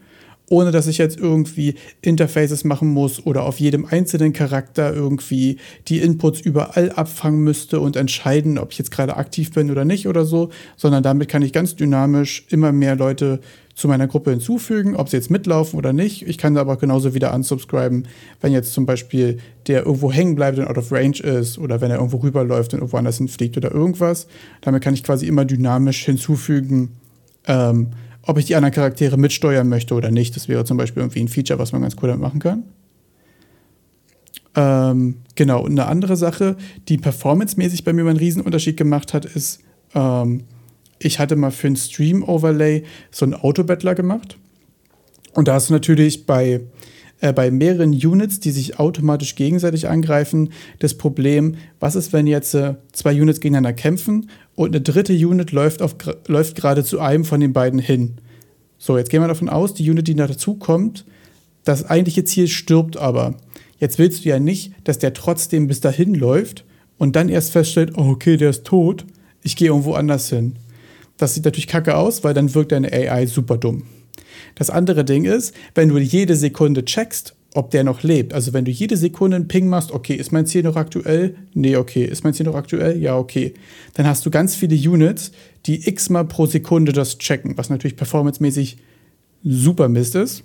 Ohne dass ich jetzt irgendwie Interfaces machen muss oder auf jedem einzelnen Charakter irgendwie die Inputs überall abfangen müsste und entscheiden, ob ich jetzt gerade aktiv bin oder nicht oder so, sondern damit kann ich ganz dynamisch immer mehr Leute zu meiner Gruppe hinzufügen, ob sie jetzt mitlaufen oder nicht. Ich kann da aber genauso wieder unsubscriben, wenn jetzt zum Beispiel der irgendwo hängen bleibt und out of range ist oder wenn er irgendwo rüberläuft und irgendwo anders hinfliegt oder irgendwas. Damit kann ich quasi immer dynamisch hinzufügen, ähm, ob ich die anderen Charaktere mitsteuern möchte oder nicht. Das wäre zum Beispiel irgendwie ein Feature, was man ganz cool damit machen kann. Ähm, genau, und eine andere Sache, die performancemäßig bei mir mal einen Riesenunterschied gemacht hat, ist, ähm, ich hatte mal für ein Stream-Overlay so einen Autobattler gemacht. Und da hast du natürlich bei, äh, bei mehreren Units, die sich automatisch gegenseitig angreifen, das Problem, was ist, wenn jetzt äh, zwei Units gegeneinander kämpfen und eine dritte Unit läuft, auf, läuft gerade zu einem von den beiden hin. So, jetzt gehen wir davon aus, die Unit, die dazu kommt, das eigentliche Ziel stirbt aber. Jetzt willst du ja nicht, dass der trotzdem bis dahin läuft und dann erst feststellt, oh, okay, der ist tot, ich gehe irgendwo anders hin. Das sieht natürlich kacke aus, weil dann wirkt deine AI super dumm. Das andere Ding ist, wenn du jede Sekunde checkst, ob der noch lebt. Also wenn du jede Sekunde einen Ping machst, okay, ist mein Ziel noch aktuell? Nee, okay. Ist mein Ziel noch aktuell? Ja, okay. Dann hast du ganz viele Units, die x-mal pro Sekunde das checken, was natürlich performancemäßig super Mist ist.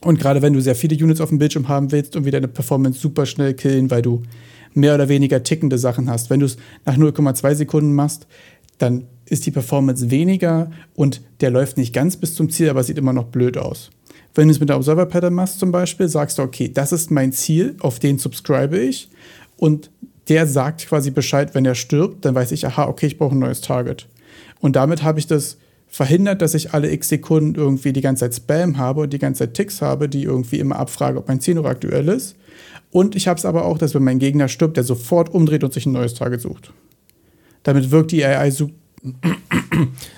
Und gerade wenn du sehr viele Units auf dem Bildschirm haben willst und wieder eine Performance super schnell killen, weil du mehr oder weniger tickende Sachen hast. Wenn du es nach 0,2 Sekunden machst, dann ist die Performance weniger und der läuft nicht ganz bis zum Ziel, aber sieht immer noch blöd aus. Wenn du es mit der Observer Pattern machst zum Beispiel, sagst du, okay, das ist mein Ziel, auf den subscribe ich und der sagt quasi Bescheid, wenn er stirbt, dann weiß ich, aha, okay, ich brauche ein neues Target. Und damit habe ich das verhindert, dass ich alle x Sekunden irgendwie die ganze Zeit Spam habe und die ganze Zeit Ticks habe, die irgendwie immer abfragen, ob mein Ziel noch aktuell ist. Und ich habe es aber auch, dass wenn mein Gegner stirbt, der sofort umdreht und sich ein neues Target sucht. Damit wirkt die AI super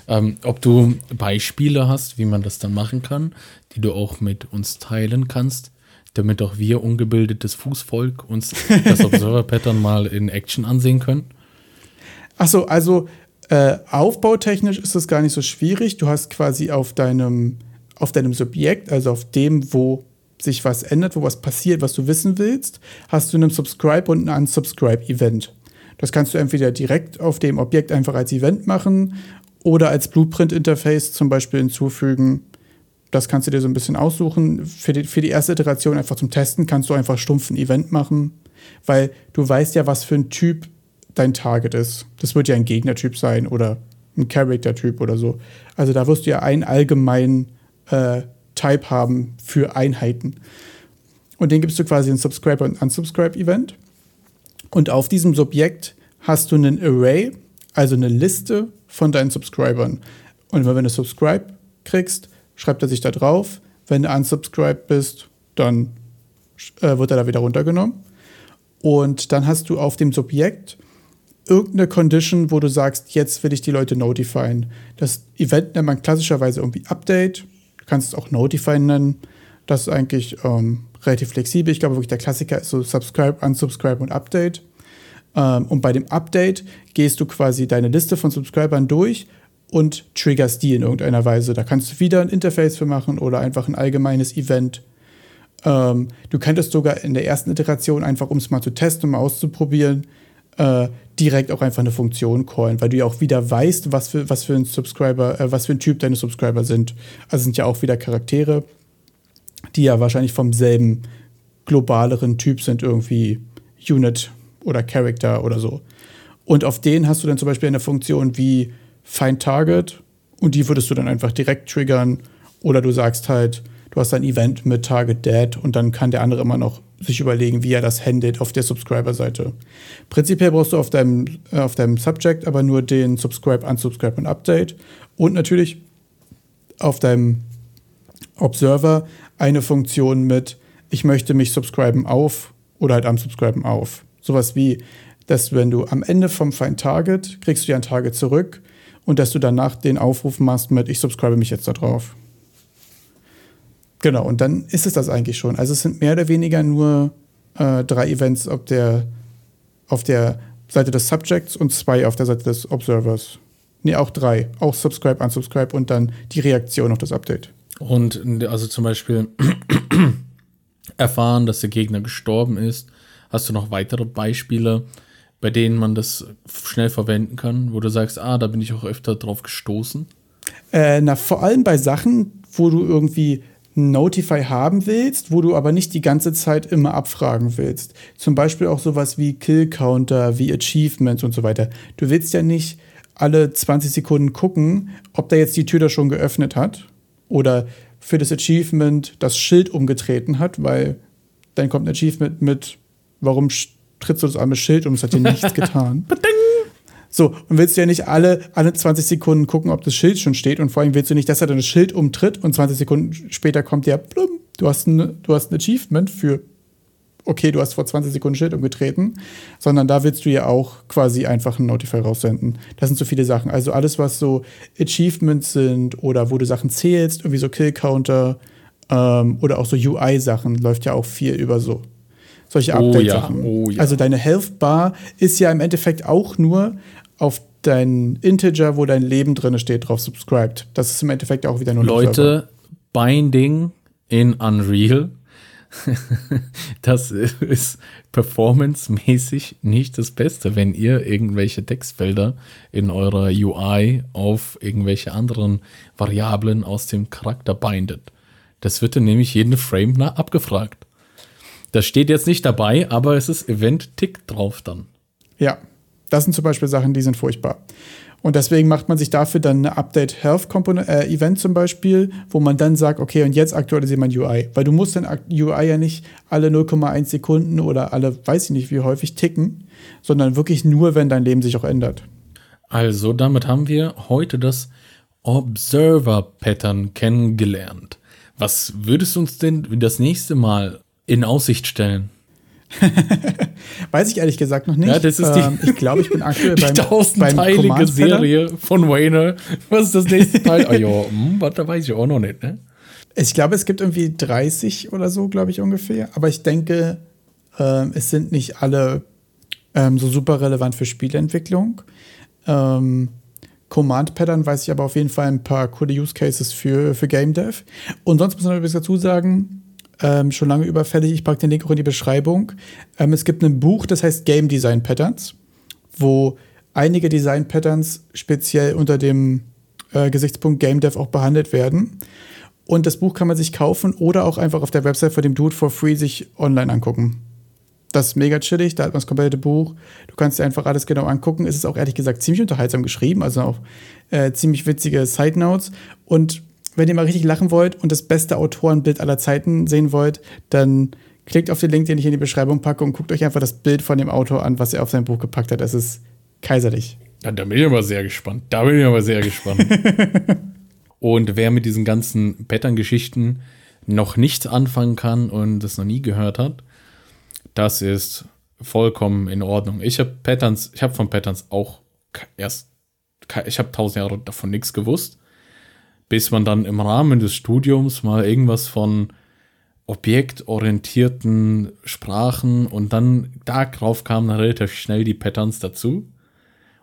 ähm, ob du Beispiele hast, wie man das dann machen kann, die du auch mit uns teilen kannst, damit auch wir ungebildetes Fußvolk uns das Observer-Pattern mal in Action ansehen können? Achso, also äh, aufbautechnisch ist das gar nicht so schwierig. Du hast quasi auf deinem, auf deinem Subjekt, also auf dem, wo sich was ändert, wo was passiert, was du wissen willst, hast du einen Subscribe und ein Unsubscribe-Event. Das kannst du entweder direkt auf dem Objekt einfach als Event machen oder als Blueprint-Interface zum Beispiel hinzufügen. Das kannst du dir so ein bisschen aussuchen. Für die, für die erste Iteration einfach zum Testen kannst du einfach stumpf ein Event machen, weil du weißt ja, was für ein Typ dein Target ist. Das wird ja ein Gegnertyp sein oder ein Character-Typ oder so. Also da wirst du ja einen allgemeinen äh, Type haben für Einheiten. Und den gibst du quasi ein Subscribe- und Unsubscribe-Event. Und auf diesem Subjekt hast du einen Array, also eine Liste von deinen Subscribern. Und wenn du Subscribe kriegst, schreibt er sich da drauf. Wenn du unsubscribed bist, dann äh, wird er da wieder runtergenommen. Und dann hast du auf dem Subjekt irgendeine Condition, wo du sagst, jetzt will ich die Leute notifieren. Das Event nennt man klassischerweise irgendwie Update. Du kannst es auch Notify nennen. Das ist eigentlich ähm, relativ flexibel. Ich glaube wirklich, der Klassiker ist so Subscribe, Unsubscribe und Update. Ähm, und bei dem Update gehst du quasi deine Liste von Subscribern durch und triggerst die in irgendeiner Weise. Da kannst du wieder ein Interface für machen oder einfach ein allgemeines Event. Ähm, du könntest sogar in der ersten Iteration einfach, um es mal zu testen, um auszuprobieren, äh, direkt auch einfach eine Funktion callen, weil du ja auch wieder weißt, was für, was für ein Subscriber, äh, was für ein Typ deine Subscriber sind. Also sind ja auch wieder Charaktere, die ja wahrscheinlich vom selben globaleren Typ sind, irgendwie Unit oder Character oder so. Und auf den hast du dann zum Beispiel eine Funktion wie Find Target und die würdest du dann einfach direkt triggern. Oder du sagst halt, du hast ein Event mit Target Dead und dann kann der andere immer noch sich überlegen, wie er das handelt auf der Subscriber-Seite. Prinzipiell brauchst du auf deinem, äh, auf deinem Subject aber nur den Subscribe, Unsubscribe und Update und natürlich auf deinem Observer eine Funktion mit, ich möchte mich subscriben auf oder halt unsubscriben auf. Sowas wie, dass wenn du am Ende vom Find Target kriegst du ja ein Target zurück und dass du danach den Aufruf machst mit, ich subscribe mich jetzt da drauf. Genau, und dann ist es das eigentlich schon. Also es sind mehr oder weniger nur äh, drei Events auf der, auf der Seite des Subjects und zwei auf der Seite des Observers. Nee, auch drei. Auch Subscribe, Unsubscribe und dann die Reaktion auf das Update. Und also zum Beispiel erfahren, dass der Gegner gestorben ist. Hast du noch weitere Beispiele, bei denen man das schnell verwenden kann, wo du sagst, ah, da bin ich auch öfter drauf gestoßen? Äh, na, vor allem bei Sachen, wo du irgendwie Notify haben willst, wo du aber nicht die ganze Zeit immer abfragen willst. Zum Beispiel auch sowas wie Kill-Counter, wie Achievements und so weiter. Du willst ja nicht alle 20 Sekunden gucken, ob da jetzt die Tür da schon geöffnet hat oder für das Achievement das Schild umgetreten hat, weil dann kommt ein Achievement mit, warum trittst du das arme Schild und es hat dir nichts getan. So, und willst du ja nicht alle, alle 20 Sekunden gucken, ob das Schild schon steht? Und vor allem willst du nicht, dass er dann das Schild umtritt und 20 Sekunden später kommt ja, blum, du hast ein, du hast ein Achievement für, okay, du hast vor 20 Sekunden Schild umgetreten, sondern da willst du ja auch quasi einfach einen Notify raussenden. Das sind so viele Sachen. Also alles, was so Achievements sind oder wo du Sachen zählst, irgendwie so Kill-Counter ähm, oder auch so UI-Sachen, läuft ja auch viel über so solche Update-Sachen. Oh ja, oh ja. Also deine Health Bar ist ja im Endeffekt auch nur auf dein Integer, wo dein Leben drin steht, drauf subscribed. Das ist im Endeffekt auch wieder nur Leute, Binding in Unreal. das ist performancemäßig nicht das Beste, wenn ihr irgendwelche Textfelder in eurer UI auf irgendwelche anderen Variablen aus dem Charakter bindet. Das wird dann nämlich jeden Frame abgefragt. Das steht jetzt nicht dabei, aber es ist Event-Tick drauf dann. Ja, das sind zum Beispiel Sachen, die sind furchtbar. Und deswegen macht man sich dafür dann eine Update Health äh, Event zum Beispiel, wo man dann sagt, okay, und jetzt aktualisiert man UI. Weil du musst dann UI ja nicht alle 0,1 Sekunden oder alle, weiß ich nicht, wie häufig ticken, sondern wirklich nur, wenn dein Leben sich auch ändert. Also, damit haben wir heute das Observer Pattern kennengelernt. Was würdest du uns denn das nächste Mal in Aussicht stellen? Weiß ich ehrlich gesagt noch nicht. Ja, das ist die, ähm, ich glaube, ich bin aktuell die beim, tausendteilige beim Serie von Wayne. Was ist das nächste Teil? Ah ja, hm, warte, weiß ich auch noch nicht, ne? Ich glaube, es gibt irgendwie 30 oder so, glaube ich ungefähr. Aber ich denke, ähm, es sind nicht alle ähm, so super relevant für Spielentwicklung. Ähm, Command-Pattern weiß ich aber auf jeden Fall ein paar coole Use Cases für, für Game Dev. Und sonst muss man übrigens dazu sagen, ähm, schon lange überfällig. Ich packe den Link auch in die Beschreibung. Ähm, es gibt ein Buch, das heißt Game Design Patterns, wo einige Design Patterns speziell unter dem äh, Gesichtspunkt Game Dev auch behandelt werden. Und das Buch kann man sich kaufen oder auch einfach auf der Website von dem Dude for free sich online angucken. Das ist mega chillig, da hat man das komplette Buch. Du kannst dir einfach alles genau angucken. Es ist auch ehrlich gesagt ziemlich unterhaltsam geschrieben, also auch äh, ziemlich witzige Side Notes. Und wenn ihr mal richtig lachen wollt und das beste Autorenbild aller Zeiten sehen wollt, dann klickt auf den Link, den ich in die Beschreibung packe und guckt euch einfach das Bild von dem Autor an, was er auf sein Buch gepackt hat. Es ist kaiserlich. Ja, da bin ich aber sehr gespannt. Da bin ich aber sehr gespannt. und wer mit diesen ganzen Pattern-Geschichten noch nichts anfangen kann und das noch nie gehört hat, das ist vollkommen in Ordnung. Ich habe Patterns, ich habe von Patterns auch erst, ich habe tausend Jahre davon nichts gewusst bis man dann im Rahmen des Studiums mal irgendwas von objektorientierten Sprachen und dann darauf kamen relativ schnell die Patterns dazu.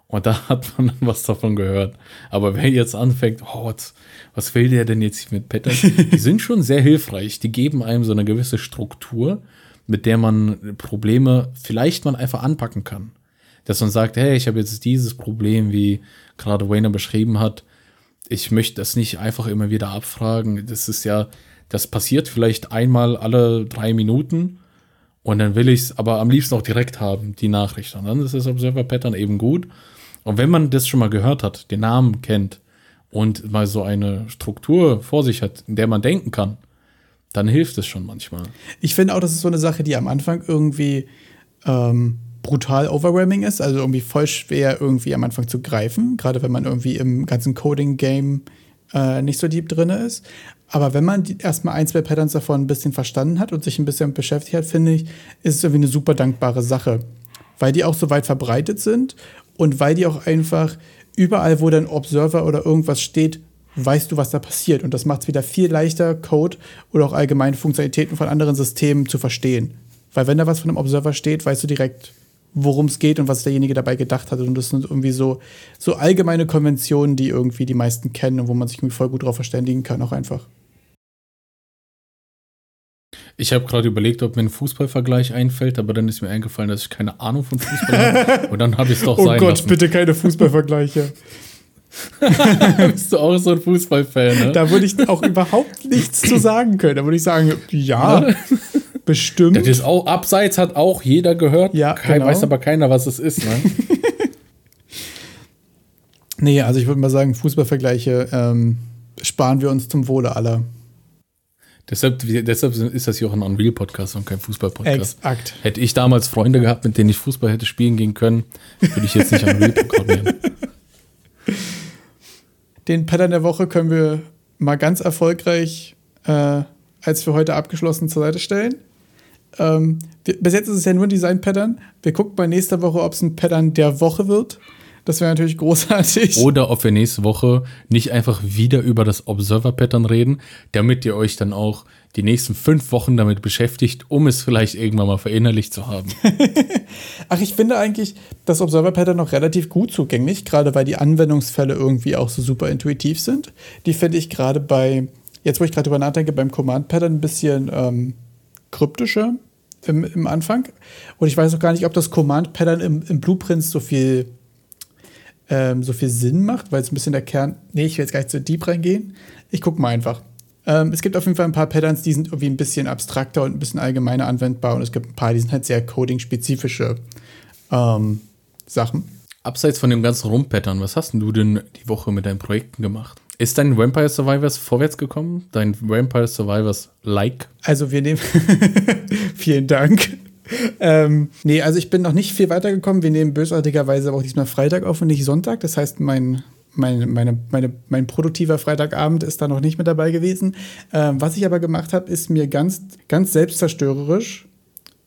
Und da hat man dann was davon gehört. Aber wer jetzt anfängt, oh, was, was will der denn jetzt mit Patterns? Die sind schon sehr hilfreich. Die geben einem so eine gewisse Struktur, mit der man Probleme vielleicht mal einfach anpacken kann. Dass man sagt, hey, ich habe jetzt dieses Problem, wie gerade Wayner beschrieben hat, ich möchte das nicht einfach immer wieder abfragen. Das ist ja, das passiert vielleicht einmal alle drei Minuten und dann will ich es aber am liebsten auch direkt haben, die Nachricht. Und dann ist das Observer Pattern eben gut. Und wenn man das schon mal gehört hat, den Namen kennt und mal so eine Struktur vor sich hat, in der man denken kann, dann hilft es schon manchmal. Ich finde auch, das ist so eine Sache, die am Anfang irgendwie ähm, brutal overwhelming ist, also irgendwie voll schwer irgendwie am Anfang zu greifen, gerade wenn man irgendwie im ganzen Coding-Game äh, nicht so deep drin ist. Aber wenn man erstmal ein, zwei Patterns davon ein bisschen verstanden hat und sich ein bisschen beschäftigt hat, finde ich, ist es irgendwie eine super dankbare Sache. Weil die auch so weit verbreitet sind und weil die auch einfach überall, wo dann Observer oder irgendwas steht, weißt du, was da passiert. Und das macht es wieder viel leichter, Code oder auch allgemeine Funktionalitäten von anderen Systemen zu verstehen. Weil wenn da was von einem Observer steht, weißt du direkt, worum es geht und was derjenige dabei gedacht hat. Und das sind irgendwie so, so allgemeine Konventionen, die irgendwie die meisten kennen und wo man sich irgendwie voll gut drauf verständigen kann, auch einfach. Ich habe gerade überlegt, ob mir ein Fußballvergleich einfällt, aber dann ist mir eingefallen, dass ich keine Ahnung von Fußball habe. Und dann habe ich es doch Oh sein Gott, lassen. bitte keine Fußballvergleiche. Bist du auch so ein Fußballfan, ne? Da würde ich auch überhaupt nichts zu sagen können. Da würde ich sagen, ja, bestimmt. Das ist auch, abseits hat auch jeder gehört. Ja, Kein, genau. Weiß aber keiner, was es ist, ne? Nee, also ich würde mal sagen, Fußballvergleiche ähm, sparen wir uns zum Wohle aller. deshalb, deshalb ist das hier auch ein Unreal-Podcast und kein Fußball-Podcast. Exakt. Hätte ich damals Freunde gehabt, mit denen ich Fußball hätte spielen gehen können, würde ich jetzt nicht Unreal programmieren. Den Pattern der Woche können wir mal ganz erfolgreich äh, als für heute abgeschlossen zur Seite stellen. Ähm, wir, bis jetzt ist es ja nur ein Design-Pattern. Wir gucken mal nächste Woche, ob es ein Pattern der Woche wird. Das wäre natürlich großartig. Oder ob wir nächste Woche nicht einfach wieder über das Observer-Pattern reden, damit ihr euch dann auch die nächsten fünf Wochen damit beschäftigt, um es vielleicht irgendwann mal verinnerlicht zu haben. Ach, ich finde eigentlich das Observer-Pattern noch relativ gut zugänglich, gerade weil die Anwendungsfälle irgendwie auch so super intuitiv sind. Die finde ich gerade bei, jetzt wo ich gerade drüber nachdenke, beim Command-Pattern ein bisschen ähm, kryptischer im, im Anfang. Und ich weiß auch gar nicht, ob das Command-Pattern im, im Blueprint so viel, ähm, so viel Sinn macht, weil es ein bisschen der Kern. Nee, ich will jetzt gar nicht so deep reingehen. Ich gucke mal einfach. Ähm, es gibt auf jeden Fall ein paar Patterns, die sind irgendwie ein bisschen abstrakter und ein bisschen allgemeiner anwendbar. Und es gibt ein paar, die sind halt sehr coding-spezifische ähm, Sachen. Abseits von dem ganzen Rumpattern, was hast denn du denn die Woche mit deinen Projekten gemacht? Ist dein Vampire Survivors vorwärts gekommen? Dein Vampire Survivors Like? Also wir nehmen. Vielen Dank. Ähm, nee, also ich bin noch nicht viel weitergekommen. Wir nehmen bösartigerweise aber auch diesmal Freitag auf und nicht Sonntag. Das heißt, mein, mein, meine, meine, mein produktiver Freitagabend ist da noch nicht mit dabei gewesen. Ähm, was ich aber gemacht habe, ist mir ganz, ganz selbstzerstörerisch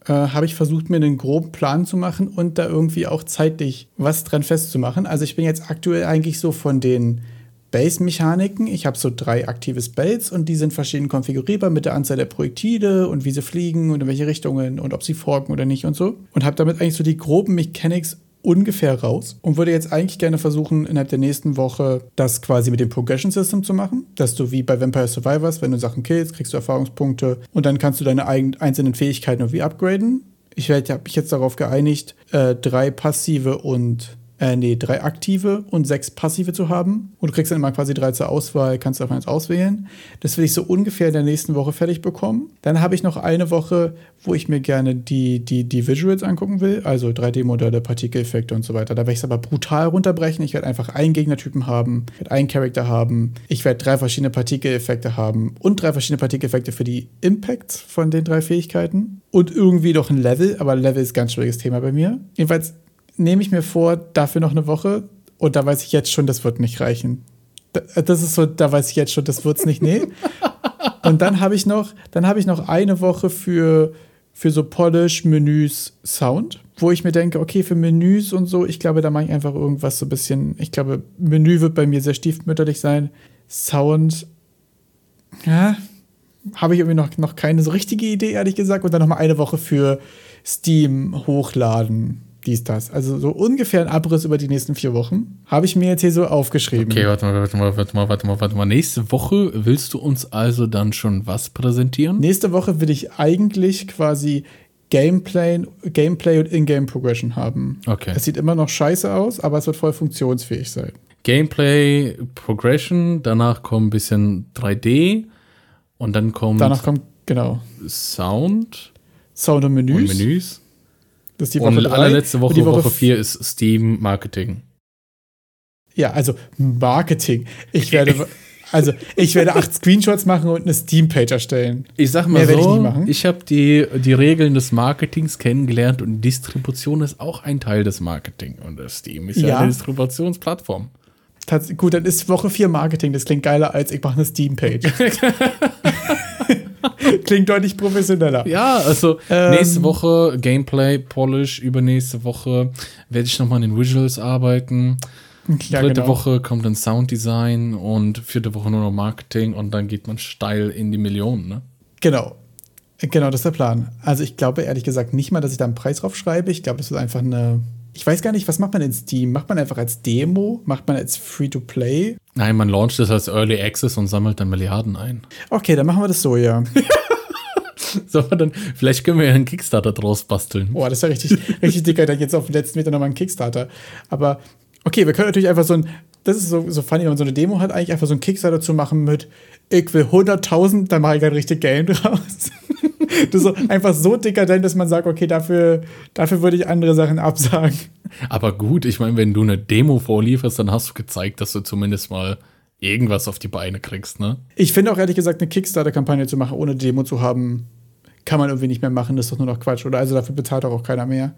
äh, habe ich versucht, mir einen groben Plan zu machen und da irgendwie auch zeitlich was dran festzumachen. Also ich bin jetzt aktuell eigentlich so von den Base-Mechaniken. Ich habe so drei aktive Spells und die sind verschieden konfigurierbar mit der Anzahl der Projektile und wie sie fliegen und in welche Richtungen und ob sie forken oder nicht und so. Und habe damit eigentlich so die groben Mechanics ungefähr raus und würde jetzt eigentlich gerne versuchen, innerhalb der nächsten Woche das quasi mit dem Progression System zu machen. Dass du wie bei Vampire Survivors, wenn du Sachen killst, kriegst du Erfahrungspunkte und dann kannst du deine einzelnen Fähigkeiten irgendwie upgraden. Ich habe mich jetzt darauf geeinigt, äh, drei passive und äh, nee, drei aktive und sechs passive zu haben. Und du kriegst dann immer quasi drei zur Auswahl, kannst davon eins auswählen. Das will ich so ungefähr in der nächsten Woche fertig bekommen. Dann habe ich noch eine Woche, wo ich mir gerne die, die, die Visuals angucken will, also 3D-Modelle, Partikeleffekte und so weiter. Da werde ich es aber brutal runterbrechen. Ich werde einfach einen Gegnertypen haben, werde einen Charakter haben, ich werde drei verschiedene Partikeleffekte haben und drei verschiedene Partikeleffekte für die Impacts von den drei Fähigkeiten. Und irgendwie noch ein Level, aber Level ist ein ganz schwieriges Thema bei mir. Jedenfalls nehme ich mir vor, dafür noch eine Woche. Und da weiß ich jetzt schon, das wird nicht reichen. Da- Das ist so, da weiß ich jetzt schon, das wird's nicht. Nee. Und dann habe ich noch, dann habe ich noch eine Woche für, für so Polish, Menüs, Sound, wo ich mir denke, okay, für Menüs und so, ich glaube, da mache ich einfach irgendwas so ein bisschen. Ich glaube, Menü wird bei mir sehr stiefmütterlich sein. Sound, ja, habe ich irgendwie noch, noch keine so richtige Idee, ehrlich gesagt. Und dann noch mal eine Woche für Steam hochladen. Dies, das. Also so ungefähr ein Abriss über die nächsten vier Wochen. Habe ich mir jetzt hier so aufgeschrieben. Okay, warte mal, warte mal, warte mal, warte mal, warte mal. Nächste Woche willst du uns also dann schon was präsentieren? Nächste Woche will ich eigentlich quasi Gameplay, Gameplay und Ingame Progression haben. Okay. Es sieht immer noch scheiße aus, aber es wird voll funktionsfähig sein. Gameplay, Progression, danach kommt ein bisschen 3D und dann kommt Danach kommt, genau, Sound Sound und Menüs. und Menüs. Das ist die Und Woche drei. allerletzte Und Woche, die Woche f- 4 ist Steam Marketing. Ja, also Marketing. Ich werde, also ich werde acht Screenshots machen und eine Steam-Page erstellen. Ich sag mal Mehr ich so, machen. ich habe die, die Regeln des Marketings kennengelernt und Distribution ist auch ein Teil des Marketing. Und das Steam ist ja, Ja. eine Distributionsplattform. Tats gut, dann ist Woche 4 Marketing. Das klingt geiler als ich mache eine Steam-Page. klingt deutlich professioneller. Ja, also Ähm. nächste Woche Gameplay, Polish, übernächste Woche werde ich nochmal an den Visuals arbeiten. Ja, Dritte genau. Woche kommt dann Sounddesign und vierte Woche nur noch Marketing und dann geht man steil in die Millionen, ne? Genau. Genau, das ist der Plan. Also ich glaube ehrlich gesagt nicht mal, dass ich da einen Preis drauf schreibe. Ich glaube, das ist einfach eine. Ich weiß gar nicht, was macht man in Steam? Macht man einfach als Demo? Macht man als Free-to-Play? Nein, man launcht das als Early Access und sammelt dann Milliarden ein. Okay, dann machen wir das so, ja. So, dann, vielleicht können wir ja einen Kickstarter draus basteln. Boah, das ist ja richtig, richtig dicker, da jetzt auf den letzten Meter nochmal einen Kickstarter. Aber okay, wir können natürlich einfach so ein, das ist so, so funny, wenn man so eine Demo hat, eigentlich einfach so einen Kickstarter zu machen mit, ich will 100.000, dann mache ich ein richtig Game draus. das ist so, einfach so dicker, denn dass man sagt, okay, dafür, dafür würde ich andere Sachen absagen. Aber gut, ich meine, wenn du eine Demo vorlieferst, dann hast du gezeigt, dass du zumindest mal irgendwas auf die Beine kriegst, ne? Ich finde auch ehrlich gesagt, eine Kickstarter-Kampagne zu machen, ohne Demo zu haben, kann man irgendwie nicht mehr machen. Das ist doch nur noch Quatsch. Oder also dafür bezahlt auch keiner mehr.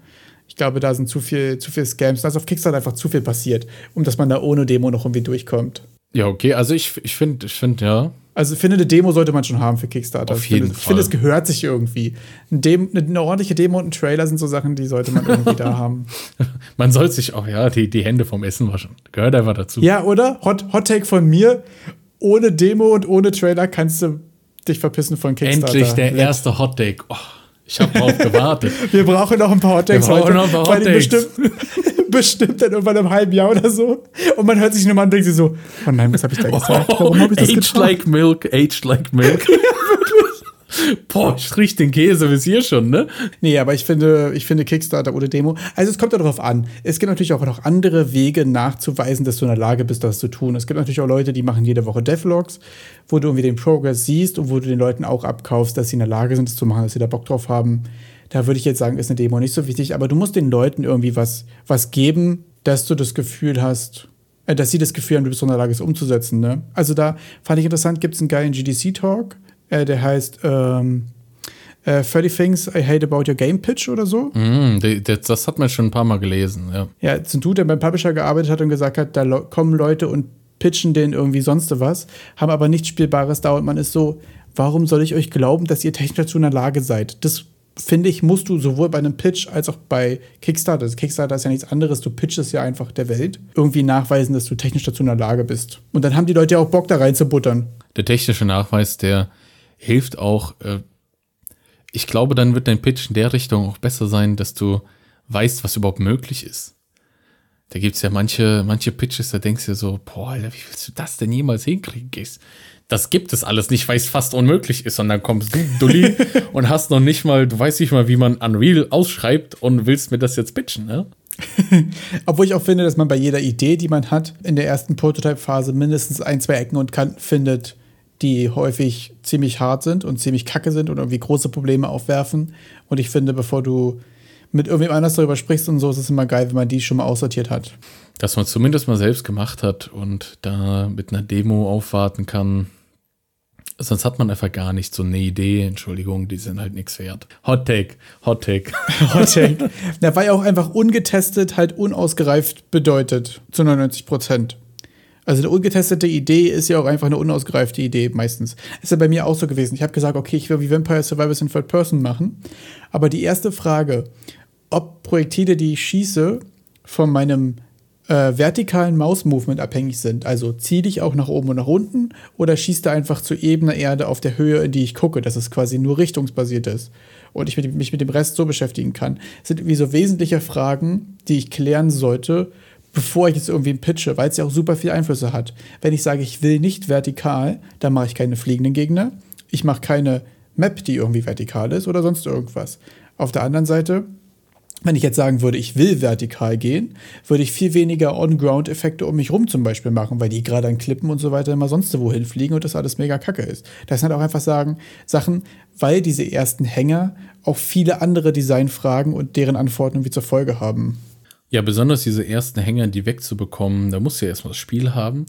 Ich glaube, da sind zu viel, zu viel Scams. Da ist auf Kickstarter einfach zu viel passiert, um dass man da ohne Demo noch irgendwie durchkommt. Ja, okay. Also ich, ich finde, ich finde, ja. Also ich finde, eine Demo sollte man schon haben für Kickstarter. Auf jeden ich finde, Ich finde, es gehört sich irgendwie. Eine, Demo, eine ordentliche Demo und ein Trailer sind so Sachen, die sollte man irgendwie da haben. Man soll sich auch, ja, die, die Hände vom Essen waschen. Gehört einfach dazu. Ja, oder? Hot, Hot Take von mir. Ohne Demo und ohne Trailer kannst du dich verpissen von Kickstarter. Endlich der erste Hot Take. Oh, ich habe drauf gewartet. Wir brauchen noch ein paar Hot Takes Wir brauchen heute. noch ein paar Hot Takes. Bestimmt, bestimmt dann irgendwann im halben Jahr oder so. Und man hört sich nur mal an und denkt sich so, oh nein, was habe ich da gesagt? Warum habe ich das aged getan? like milk, aged like milk. Boah, ich riech den Käse bis hier schon, ne? Nee, aber ich finde, ich finde Kickstarter oder Demo. Also es kommt darauf an. Es gibt natürlich auch noch andere Wege nachzuweisen, dass du in der Lage bist, das zu tun. Es gibt natürlich auch Leute, die machen jede Woche Devlogs, wo du irgendwie den Progress siehst und wo du den Leuten auch abkaufst, dass sie in der Lage sind, das zu machen, dass sie da Bock drauf haben. Da würde ich jetzt sagen, ist eine Demo nicht so wichtig, aber du musst den Leuten irgendwie was, was geben, dass du das Gefühl hast, äh, dass sie das Gefühl haben, du bist in der Lage, es umzusetzen. Ne? Also da fand ich interessant, gibt es einen geilen GDC-Talk, äh, der heißt ähm, äh, 30 Things I Hate About Your Game Pitch oder so. Mm, das, das hat man schon ein paar Mal gelesen, ja. Ja, es ist ein Dude, der beim Publisher gearbeitet hat und gesagt hat, da kommen Leute und pitchen denen irgendwie sonst was, haben aber nichts Spielbares da und man ist so, warum soll ich euch glauben, dass ihr technisch dazu in der Lage seid? Das finde ich, musst du sowohl bei einem Pitch als auch bei Kickstarter, also Kickstarter ist ja nichts anderes, du pitchest ja einfach der Welt, irgendwie nachweisen, dass du technisch dazu in der Lage bist. Und dann haben die Leute ja auch Bock da rein zu buttern. Der technische Nachweis, der hilft auch. Äh, ich glaube, dann wird dein Pitch in der Richtung auch besser sein, dass du weißt, was überhaupt möglich ist. Da gibt es ja manche, manche Pitches, da denkst du dir so, boah, Alter, wie willst du das denn jemals hinkriegen? Das gibt es alles nicht, weil es fast unmöglich ist. Und dann kommst du, Dulli, und hast noch nicht mal, du weißt nicht mal, wie man Unreal ausschreibt und willst mir das jetzt pitchen, ne? Obwohl ich auch finde, dass man bei jeder Idee, die man hat, in der ersten Prototype-Phase mindestens ein, zwei Ecken und Kanten findet, die häufig ziemlich hart sind und ziemlich kacke sind und irgendwie große Probleme aufwerfen. Und ich finde, bevor du mit irgendwem anders darüber sprichst und so, ist es immer geil, wenn man die schon mal aussortiert hat. Dass man zumindest mal selbst gemacht hat und da mit einer Demo aufwarten kann. Sonst hat man einfach gar nicht so eine Idee. Entschuldigung, die sind halt nichts wert. Hot Take, Hot Take. Hot Take. Der war ja auch einfach ungetestet, halt unausgereift bedeutet, zu 99 Prozent. Also eine ungetestete Idee ist ja auch einfach eine unausgereifte Idee meistens. Ist ja bei mir auch so gewesen. Ich habe gesagt, okay, ich will wie Vampire Survivors in Third Person machen. Aber die erste Frage, ob Projektile, die ich schieße, von meinem äh, vertikalen Maus-Movement abhängig sind. Also ziele ich auch nach oben und nach unten oder schießt er einfach zu ebener Erde auf der Höhe, in die ich gucke, dass es quasi nur richtungsbasiert ist und ich mich mit dem Rest so beschäftigen kann. Das sind irgendwie so wesentliche Fragen, die ich klären sollte, bevor ich jetzt irgendwie pitche, weil es ja auch super viel Einflüsse hat. Wenn ich sage, ich will nicht vertikal, dann mache ich keine fliegenden Gegner. Ich mache keine Map, die irgendwie vertikal ist oder sonst irgendwas. Auf der anderen Seite, wenn ich jetzt sagen würde, ich will vertikal gehen, würde ich viel weniger On-Ground-Effekte um mich rum zum Beispiel machen, weil die gerade an Klippen und so weiter immer sonst wohin fliegen und das alles mega kacke ist. Das sind halt auch einfach sagen, Sachen, weil diese ersten Hänger auch viele andere Designfragen und deren Antworten irgendwie zur Folge haben. Ja, besonders diese ersten Hänger, die wegzubekommen, da musst du ja erstmal das Spiel haben,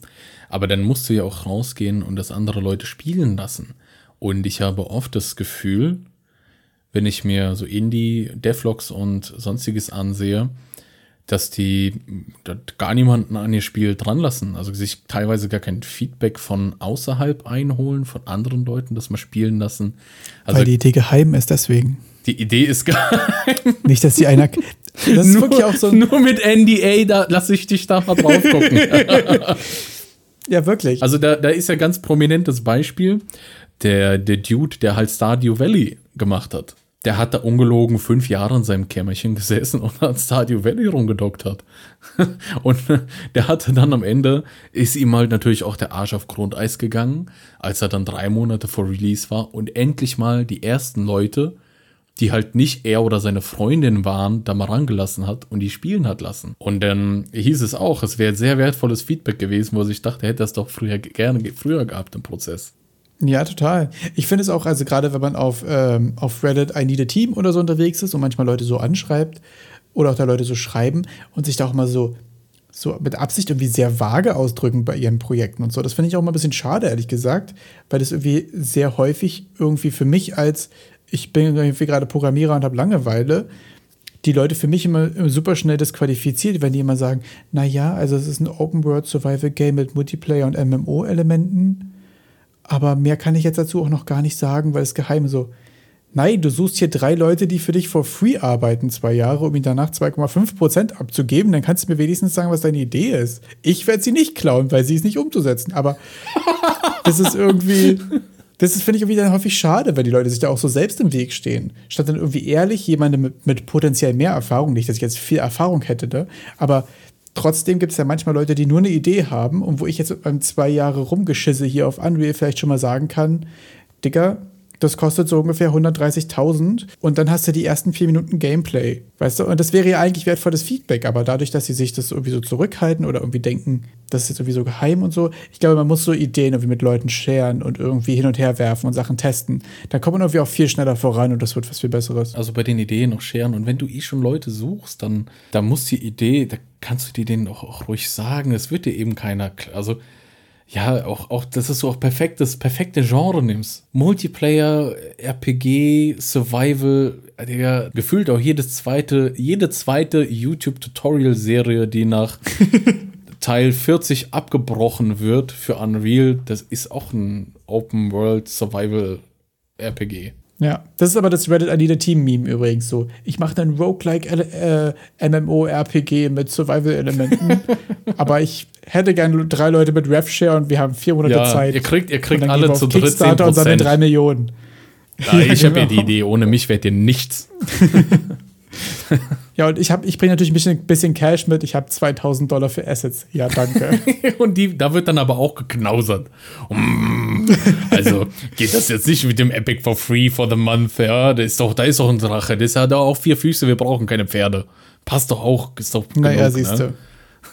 aber dann musst du ja auch rausgehen und das andere Leute spielen lassen. Und ich habe oft das Gefühl, wenn ich mir so Indie, Devlogs und sonstiges ansehe, dass die da gar niemanden an ihr Spiel dran lassen. Also sich teilweise gar kein Feedback von außerhalb einholen, von anderen Leuten, das mal spielen lassen. Also weil die Idee geheim ist, deswegen. die Idee ist gar Nicht, dass die einer. Das ist wirklich auch so nur mit NDA, da lasse ich dich da mal drauf gucken. Ja, wirklich. Also da, da ist ja ganz prominentes Beispiel der, der Dude, der halt Stardew Valley gemacht hat. der hat da ungelogen fünf Jahre in seinem Kämmerchen gesessen und hat Stadio Valley rumgedoktert. und der hatte dann am Ende, ist ihm halt natürlich auch der Arsch auf Grundeis gegangen, als er dann drei Monate vor Release war und endlich mal die ersten Leute, die halt nicht er oder seine Freundin waren, da mal rangelassen hat und die spielen hat lassen. Und dann hieß es auch, es wäre sehr wertvolles Feedback gewesen, wo sich dachte, er hätte das doch früher gerne früher gehabt im Prozess. Ja, total. Ich finde es auch, also gerade wenn man auf, ähm, auf Reddit I Need a Team oder so unterwegs ist und manchmal Leute so anschreibt oder auch da Leute so schreiben und sich da auch mal so, so mit Absicht irgendwie sehr vage ausdrücken bei ihren Projekten und so. Das finde ich auch mal ein bisschen schade, ehrlich gesagt, weil das irgendwie sehr häufig irgendwie für mich als ich bin irgendwie gerade Programmierer und habe Langeweile, die Leute für mich immer, super schnell disqualifiziert, wenn die immer sagen, naja, also es ist ein Open-World-Survival-Game mit Multiplayer und MMO-Elementen, aber mehr kann ich jetzt dazu auch noch gar nicht sagen, weil es geheim so. Nein, du suchst hier drei Leute, die für dich for free arbeiten, zwei Jahre, um ihnen danach 2,5% abzugeben. Dann kannst du mir wenigstens sagen, was deine Idee ist. Ich werde sie nicht klauen, weil sie ist nicht umzusetzen. Aber das ist irgendwie, das finde ich dann häufig schade, wenn die Leute sich da auch so selbst im Weg stehen. Statt dann irgendwie ehrlich jemandem mit, mit potenziell mehr Erfahrung, nicht, dass ich jetzt viel Erfahrung hätte, ne? aber trotzdem gibt es ja manchmal Leute, die nur eine Idee haben und wo ich jetzt beim zwei Jahre rumgeschisse hier auf Unreal vielleicht schon mal sagen kann, Digga, das kostet so ungefähr 130.000 und dann hast du die ersten vier Minuten Gameplay, weißt du? Und das wäre ja eigentlich wertvolles Feedback, aber dadurch, dass sie sich das irgendwie so zurückhalten oder irgendwie denken, das ist jetzt irgendwie so geheim und so, ich glaube, man muss so Ideen irgendwie mit Leuten sharen und irgendwie hin und her werfen und Sachen testen. Dann kommt man irgendwie auch viel schneller voran und das wird was viel Besseres. Also bei den Ideen noch sharen und wenn du eh schon Leute suchst, dann da muss die Idee, da kannst du dir denen auch, auch ruhig sagen, es wird dir eben keiner, also ja, auch, auch, dass du auch perfekt, das perfekte Genre nimmst. Multiplayer, RPG, Survival, Digga, gefühlt auch jedes zweite, jede zweite YouTube-Tutorial-Serie, die nach Teil 40 abgebrochen wird für Unreal, das ist auch ein Open World Survival RPG. Ja, das ist aber das Reddit Anita Team Meme übrigens so. Ich mache dann Roguelike äh, MMO RPG mit Survival Elementen, aber ich hätte gerne drei Leute mit RevShare und wir haben vier Monate ja, Zeit. Ihr kriegt, ihr kriegt alle zu dritt Kickstarter und seine drei Millionen. Ja, ich ja, genau. habe ja die Idee, ohne mich wärt ihr nichts. ja, und ich, ich bringe natürlich ein bisschen, bisschen, Cash mit. Ich habe 2000 Dollar für Assets. Ja, danke. und die, da wird dann aber auch geknausert. Mm, also geht das jetzt nicht mit dem Epic for free for the month. Ja, da ist doch, da ist doch ein Drache. Das hat auch vier Füße. Wir brauchen keine Pferde. Passt doch auch. Ist doch genug, naja, siehst ne? du.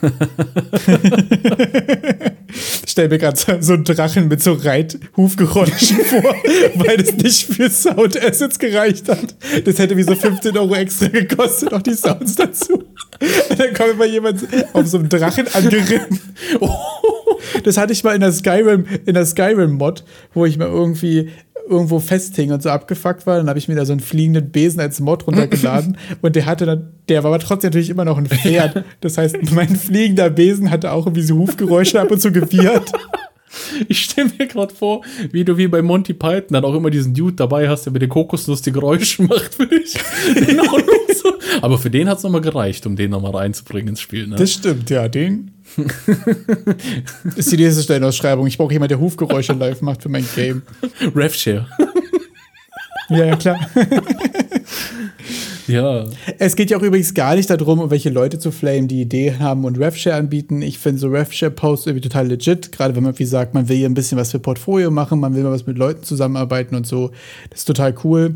Stell mir gerade so einen Drachen mit so Reithufgeräuschen vor, weil das nicht für Sound Assets gereicht hat. Das hätte wie so 15 Euro extra gekostet, auch die Sounds dazu. Und dann kommt immer jemand auf so einem Drachen angeritten. Das hatte ich mal in der Skyrim, in der Skyrim-Mod, wo ich mal irgendwie irgendwo festhing und so abgefuckt war. Dann habe ich mir da so einen fliegenden Besen als Mod runtergeladen und der hatte dann, der war aber trotzdem natürlich immer noch ein Pferd. Das heißt, mein fliegender Besen hatte auch irgendwie so Hufgeräusche ab und zu gewirrt. Ich stelle mir gerade vor, wie du wie bei Monty Python dann auch immer diesen Dude dabei hast, der mit den Kokosnuss die Geräusche macht für dich. Aber für den hat es nochmal gereicht, um den nochmal reinzubringen ins Spiel. Ne? Das stimmt, ja. Den ist die nächste Stellenausschreibung. Ich brauche jemanden, der Hufgeräusche live macht für mein Game. RevShare. ja, ja, klar. ja. Es geht ja auch übrigens gar nicht darum, um welche Leute zu flamen, die Ideen haben und RevShare anbieten. Ich finde so RevShare-Posts irgendwie total legit, gerade wenn man wie sagt, man will hier ein bisschen was für Portfolio machen, man will mal was mit Leuten zusammenarbeiten und so. Das ist total cool.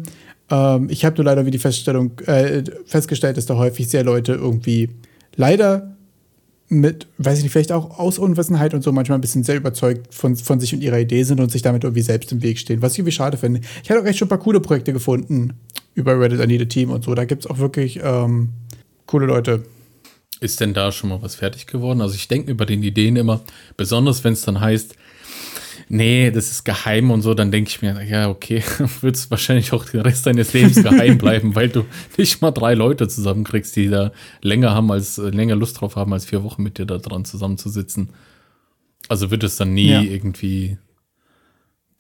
Ähm, ich habe nur leider wie die Feststellung äh, festgestellt, dass da häufig sehr Leute irgendwie leider mit, weiß ich nicht, vielleicht auch aus Unwissenheit und so manchmal ein bisschen sehr überzeugt von, von sich und ihrer Idee sind und sich damit irgendwie selbst im Weg stehen, was ich irgendwie schade finde. Ich hatte auch echt schon ein paar coole Projekte gefunden über Reddit I Need a Team und so. Da gibt es auch wirklich ähm, coole Leute. Ist denn da schon mal was fertig geworden? Also ich denke über den Ideen immer, besonders wenn es dann heißt, nee, das ist geheim und so, dann denke ich mir, ja, okay, wird es wahrscheinlich auch den Rest deines Lebens geheim bleiben, weil du nicht mal drei Leute zusammenkriegst, die da länger haben als, länger Lust drauf haben, als vier Wochen mit dir da dran zusammenzusitzen. Also wird es dann nie ja. irgendwie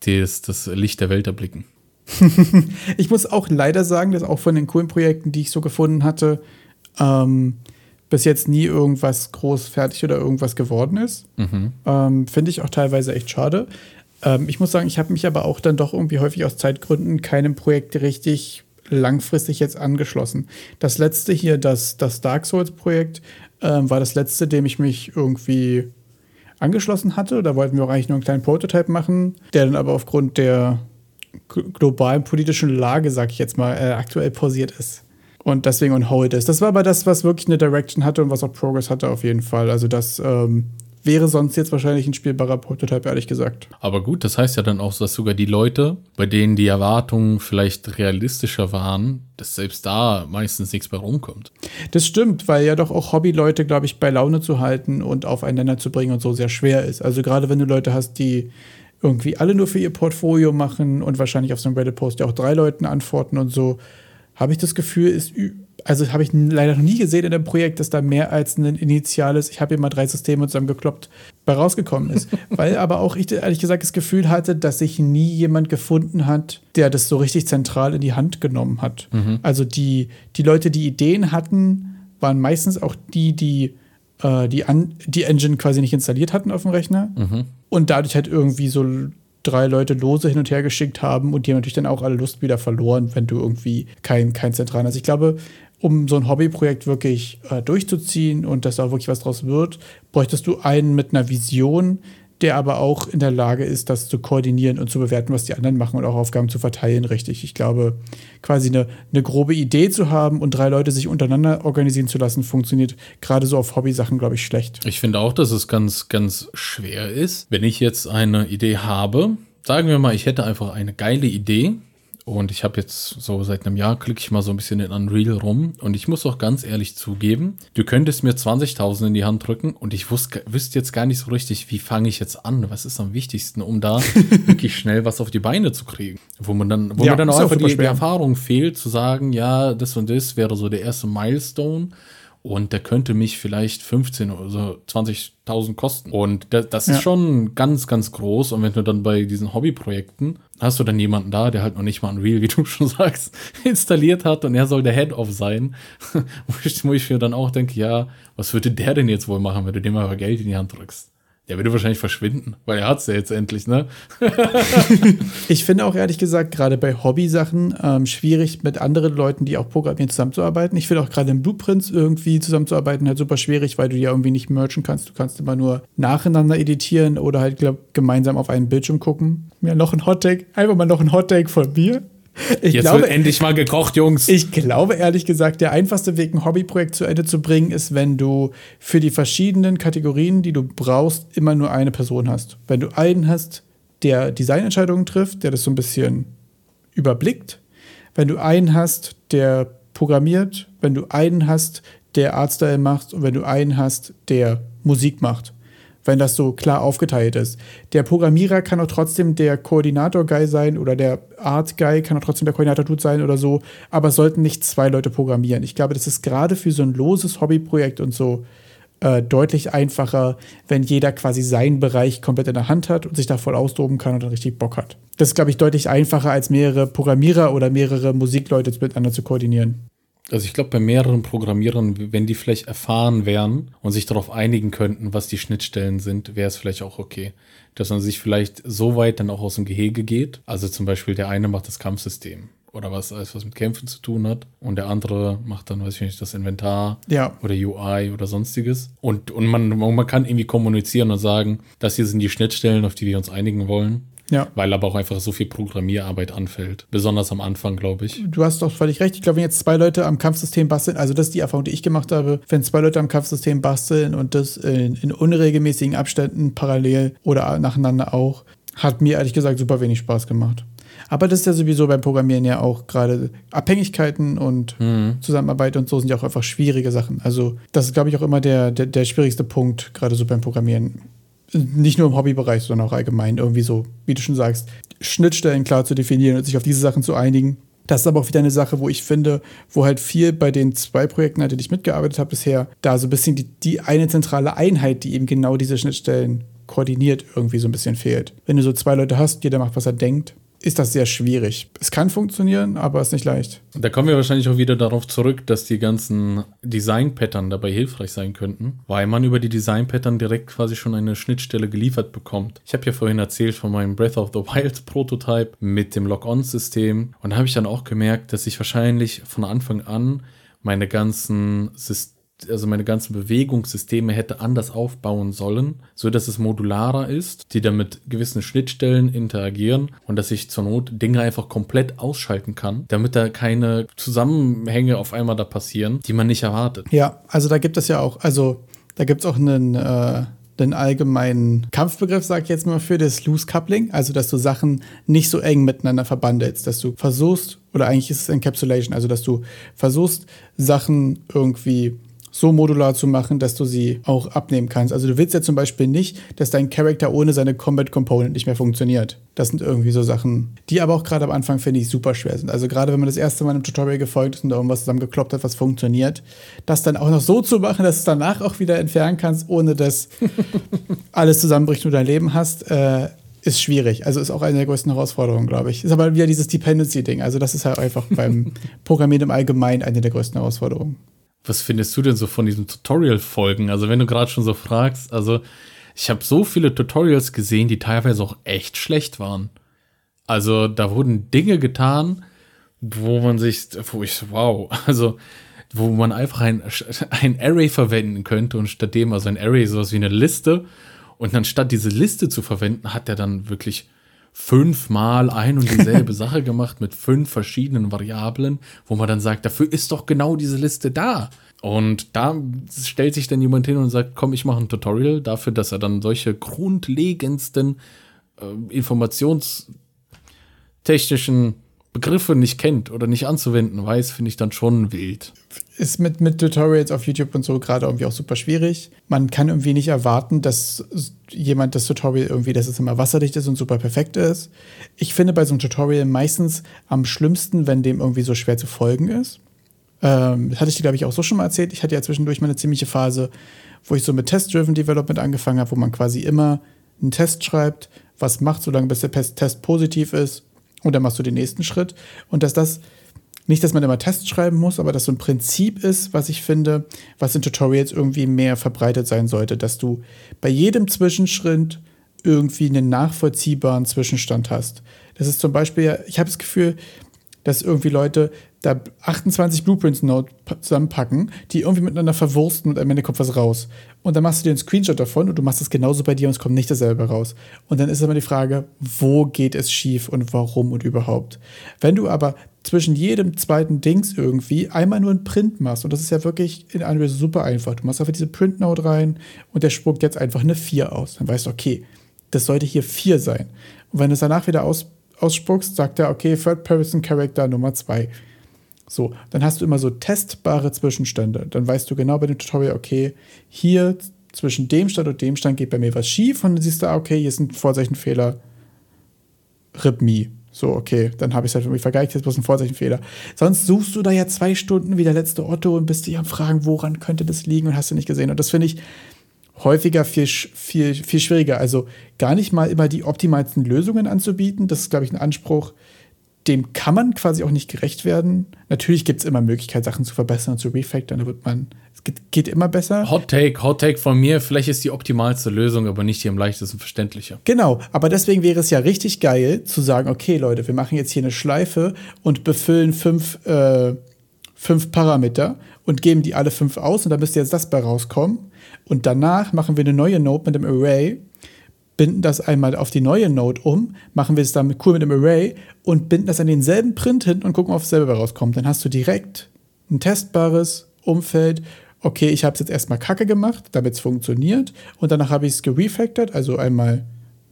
das, das Licht der Welt erblicken. ich muss auch leider sagen, dass auch von den coolen Projekten, die ich so gefunden hatte, ähm, bis jetzt nie irgendwas groß fertig oder irgendwas geworden ist. Mhm. Ähm, Finde ich auch teilweise echt schade. Ähm, ich muss sagen, ich habe mich aber auch dann doch irgendwie häufig aus Zeitgründen keinem Projekt richtig langfristig jetzt angeschlossen. Das letzte hier, das, das Dark Souls-Projekt, ähm, war das letzte, dem ich mich irgendwie angeschlossen hatte. Da wollten wir auch eigentlich nur einen kleinen Prototype machen, der dann aber aufgrund der globalen politischen Lage, sag ich jetzt mal, äh, aktuell pausiert ist. Und deswegen on hold ist. Das war aber das, was wirklich eine Direction hatte und was auch Progress hatte auf jeden Fall. Also das ähm, wäre sonst jetzt wahrscheinlich ein spielbarer Prototype, ehrlich gesagt. Aber gut, das heißt ja dann auch, dass sogar die Leute, bei denen die Erwartungen vielleicht realistischer waren, dass selbst da meistens nichts bei rumkommt. Das stimmt, weil ja doch auch Hobbyleute, glaube ich, bei Laune zu halten und aufeinander zu bringen und so sehr schwer ist. Also gerade wenn du Leute hast, die irgendwie alle nur für ihr Portfolio machen und wahrscheinlich auf so einem Reddit-Post ja auch drei Leuten antworten und so, habe ich das Gefühl, ist also habe ich leider noch nie gesehen in dem Projekt, dass da mehr als ein initiales, ich habe hier mal drei Systeme zusammengekloppt, bei rausgekommen ist. Weil aber auch ich ehrlich gesagt das Gefühl hatte, dass sich nie jemand gefunden hat, der das so richtig zentral in die Hand genommen hat. Mhm. Also die, die Leute, die Ideen hatten, waren meistens auch die, die äh, die, An die Engine quasi nicht installiert hatten auf dem Rechner mhm. und dadurch halt irgendwie so drei Leute lose hin und her geschickt haben und die haben natürlich dann auch alle Lust wieder verloren, wenn du irgendwie kein, kein zentralen hast. Ich glaube, um so ein Hobbyprojekt wirklich äh, durchzuziehen und dass da auch wirklich was draus wird, bräuchtest du einen mit einer Vision, der aber auch in der Lage ist, das zu koordinieren und zu bewerten, was die anderen machen und auch Aufgaben zu verteilen, richtig. Ich glaube, quasi eine, eine grobe Idee zu haben und drei Leute sich untereinander organisieren zu lassen, funktioniert gerade so auf Hobbysachen, glaube ich, schlecht. Ich finde auch, dass es ganz, ganz schwer ist. Wenn ich jetzt eine Idee habe, sagen wir mal, ich hätte einfach eine geile Idee und ich habe jetzt so seit einem Jahr klicke ich mal so ein bisschen in Unreal rum. Und ich muss auch ganz ehrlich zugeben, du könntest mir 20.000 in die Hand drücken und ich wusste, wüsste jetzt gar nicht so richtig, wie fange ich jetzt an? Was ist am wichtigsten, um da wirklich schnell was auf die Beine zu kriegen? Wo man dann, wo ja, mir dann auch einfach die, die Erfahrung fehlt, zu sagen, ja, das und das wäre so der erste Milestone und der könnte mich vielleicht 15 oder so 20.000 kosten. Und das, das ja. ist schon ganz, ganz groß. Und wenn du dann bei diesen Hobbyprojekten hast du dann jemanden da, der halt noch nicht mal Unreal, wie du schon sagst, installiert hat und er soll der Head-Off sein, wo ich mir dann auch denke, ja, was würde der denn jetzt wohl machen, wenn du dem aber Geld in die Hand drückst? Der würde wahrscheinlich verschwinden, weil er hat es ja jetzt endlich, ne? ich finde auch ehrlich gesagt, gerade bei Hobby-Sachen ähm, schwierig, mit anderen Leuten, die auch programmieren, zusammenzuarbeiten. Ich finde auch gerade in Blueprints irgendwie zusammenzuarbeiten halt super schwierig, weil du ja irgendwie nicht merchen kannst. Du kannst immer nur nacheinander editieren oder halt glaub, gemeinsam auf einen Bildschirm gucken. Ja, noch ein Hottake. Einfach mal noch ein Hottake von mir. Ich Jetzt glaube, wird endlich mal gekocht, Jungs. Ich glaube ehrlich gesagt, der einfachste Weg, ein Hobbyprojekt zu Ende zu bringen, ist, wenn du für die verschiedenen Kategorien, die du brauchst, immer nur eine Person hast. Wenn du einen hast, der Designentscheidungen trifft, der das so ein bisschen überblickt. Wenn du einen hast, der programmiert. Wenn du einen hast, der Artstyle macht. Und wenn du einen hast, der Musik macht wenn das so klar aufgeteilt ist. Der Programmierer kann auch trotzdem der Koordinator-Guy sein oder der Art-Guy kann auch trotzdem der Koordinator-Dude sein oder so, aber sollten nicht zwei Leute programmieren. Ich glaube, das ist gerade für so ein loses Hobbyprojekt und so äh, deutlich einfacher, wenn jeder quasi seinen Bereich komplett in der Hand hat und sich da voll austoben kann und dann richtig Bock hat. Das ist, glaube ich, deutlich einfacher, als mehrere Programmierer oder mehrere Musikleute miteinander zu koordinieren. Also ich glaube, bei mehreren Programmierern, wenn die vielleicht erfahren wären und sich darauf einigen könnten, was die Schnittstellen sind, wäre es vielleicht auch okay. Dass man sich vielleicht so weit dann auch aus dem Gehege geht. Also zum Beispiel der eine macht das Kampfsystem oder was alles was mit Kämpfen zu tun hat und der andere macht dann, weiß ich nicht, das Inventar ja. oder UI oder sonstiges. Und, und man, man kann irgendwie kommunizieren und sagen, das hier sind die Schnittstellen, auf die wir uns einigen wollen. Ja. Weil aber auch einfach so viel Programmierarbeit anfällt. Besonders am Anfang, glaube ich. Du hast doch völlig recht. Ich glaube, wenn jetzt zwei Leute am Kampfsystem basteln, also das ist die Erfahrung, die ich gemacht habe, wenn zwei Leute am Kampfsystem basteln und das in, in unregelmäßigen Abständen parallel oder nacheinander auch, hat mir ehrlich gesagt super wenig Spaß gemacht. Aber das ist ja sowieso beim Programmieren ja auch gerade Abhängigkeiten und mhm. Zusammenarbeit und so sind ja auch einfach schwierige Sachen. Also, das ist, glaube ich, auch immer der, der, der schwierigste Punkt, gerade so beim Programmieren nicht nur im Hobbybereich, sondern auch allgemein irgendwie so, wie du schon sagst, Schnittstellen klar zu definieren und sich auf diese Sachen zu einigen. Das ist aber auch wieder eine Sache, wo ich finde, wo halt viel bei den zwei Projekten, an denen ich mitgearbeitet habe bisher, da so ein bisschen die, die eine zentrale Einheit, die eben genau diese Schnittstellen koordiniert, irgendwie so ein bisschen fehlt. Wenn du so zwei Leute hast, jeder macht, was er denkt, ist das sehr schwierig. Es kann funktionieren, aber es ist nicht leicht. Da kommen wir wahrscheinlich auch wieder darauf zurück, dass die ganzen Design-Pattern dabei hilfreich sein könnten, weil man über die Design-Pattern direkt quasi schon eine Schnittstelle geliefert bekommt. Ich habe ja vorhin erzählt von meinem Breath of the Wild Prototype mit dem Lock-on-System und da habe ich dann auch gemerkt, dass ich wahrscheinlich von Anfang an meine ganzen Systeme also meine ganzen Bewegungssysteme hätte anders aufbauen sollen, so dass es modularer ist, die dann mit gewissen Schnittstellen interagieren und dass ich zur Not Dinge einfach komplett ausschalten kann, damit da keine Zusammenhänge auf einmal da passieren, die man nicht erwartet. Ja, also da gibt es ja auch, also da gibt es auch einen, äh, den allgemeinen Kampfbegriff, sag ich jetzt mal für das Loose Coupling, also dass du Sachen nicht so eng miteinander verbandelst, dass du versuchst, oder eigentlich ist es Encapsulation, also dass du versuchst, Sachen irgendwie so modular zu machen, dass du sie auch abnehmen kannst. Also du willst ja zum Beispiel nicht, dass dein Charakter ohne seine Combat Component nicht mehr funktioniert. Das sind irgendwie so Sachen, die aber auch gerade am Anfang, finde ich, super schwer sind. Also gerade wenn man das erste Mal im Tutorial gefolgt ist und da irgendwas zusammengekloppt hat, was funktioniert, das dann auch noch so zu machen, dass du es danach auch wieder entfernen kannst, ohne dass alles zusammenbricht und du dein Leben hast, äh, ist schwierig. Also ist auch eine der größten Herausforderungen, glaube ich. Ist aber wieder dieses Dependency-Ding. Also das ist halt einfach beim Programmieren im Allgemeinen eine der größten Herausforderungen. Was findest du denn so von diesen Tutorial-Folgen? Also, wenn du gerade schon so fragst, also ich habe so viele Tutorials gesehen, die teilweise auch echt schlecht waren. Also, da wurden Dinge getan, wo man sich, wo ich, wow, also, wo man einfach ein, ein Array verwenden könnte und stattdem, also ein Array sowas wie eine Liste, und anstatt diese Liste zu verwenden, hat er dann wirklich fünfmal ein und dieselbe Sache gemacht mit fünf verschiedenen Variablen, wo man dann sagt, dafür ist doch genau diese Liste da. Und da stellt sich dann jemand hin und sagt, komm, ich mache ein Tutorial dafür, dass er dann solche grundlegendsten äh, informationstechnischen Begriffe nicht kennt oder nicht anzuwenden weiß, finde ich dann schon wild. Ist mit, mit Tutorials auf YouTube und so gerade irgendwie auch super schwierig. Man kann irgendwie nicht erwarten, dass jemand das Tutorial irgendwie, dass es immer wasserdicht ist und super perfekt ist. Ich finde bei so einem Tutorial meistens am schlimmsten, wenn dem irgendwie so schwer zu folgen ist. Ähm, das hatte ich dir, glaube ich, auch so schon mal erzählt. Ich hatte ja zwischendurch mal eine ziemliche Phase, wo ich so mit Test-Driven Development angefangen habe, wo man quasi immer einen Test schreibt, was macht, solange bis der Test positiv ist und dann machst du den nächsten Schritt. Und dass das nicht, dass man immer Tests schreiben muss, aber dass so ein Prinzip ist, was ich finde, was in Tutorials irgendwie mehr verbreitet sein sollte, dass du bei jedem Zwischenschritt irgendwie einen nachvollziehbaren Zwischenstand hast. Das ist zum Beispiel, ich habe das Gefühl, dass irgendwie Leute da 28 Blueprints zusammenpacken, die irgendwie miteinander verwursten und am Ende kommt was raus. Und dann machst du dir einen Screenshot davon und du machst es genauso bei dir und es kommt nicht dasselbe raus. Und dann ist immer die Frage, wo geht es schief und warum und überhaupt. Wenn du aber zwischen jedem zweiten Dings irgendwie einmal nur einen Print machst, und das ist ja wirklich in Unreal super einfach, du machst einfach diese Print Note rein und der spuckt jetzt einfach eine 4 aus. Dann weißt du, okay, das sollte hier 4 sein. Und wenn du es danach wieder aus, ausspuckst, sagt er, okay, Third Person Character Nummer 2. So, dann hast du immer so testbare Zwischenstände. Dann weißt du genau bei dem Tutorial, okay, hier zwischen dem Stand und dem Stand geht bei mir was schief und dann siehst du, ah, okay, hier ist ein Vorzeichenfehler. Rip me. So, okay, dann habe ich es halt für mich vergeigt, jetzt bloß ein Vorzeichenfehler. Sonst suchst du da ja zwei Stunden wie der letzte Otto und bist dich am Fragen, woran könnte das liegen und hast du nicht gesehen. Und das finde ich häufiger viel, viel, viel schwieriger. Also gar nicht mal immer die optimalsten Lösungen anzubieten. Das ist, glaube ich, ein Anspruch, dem kann man quasi auch nicht gerecht werden. Natürlich gibt es immer Möglichkeiten, Sachen zu verbessern und zu refactoren. Da wird man, geht, immer besser. Hot Take, Hot Take von mir. Vielleicht ist die optimalste Lösung, aber nicht die am leichtesten verständliche. Genau, aber deswegen wäre es ja richtig geil zu sagen, okay, Leute, wir machen jetzt hier eine Schleife und befüllen fünf, äh, fünf Parameter und geben die alle fünf aus und da müsste jetzt das bei rauskommen. Und danach machen wir eine neue Note mit dem Array binden das einmal auf die neue Node um, machen wir es dann cool mit dem Array und binden das an denselben Print hin und gucken, ob es selber rauskommt. Dann hast du direkt ein testbares Umfeld. Okay, ich habe es jetzt erstmal kacke gemacht, damit es funktioniert. Und danach habe ich es gerefactored, also einmal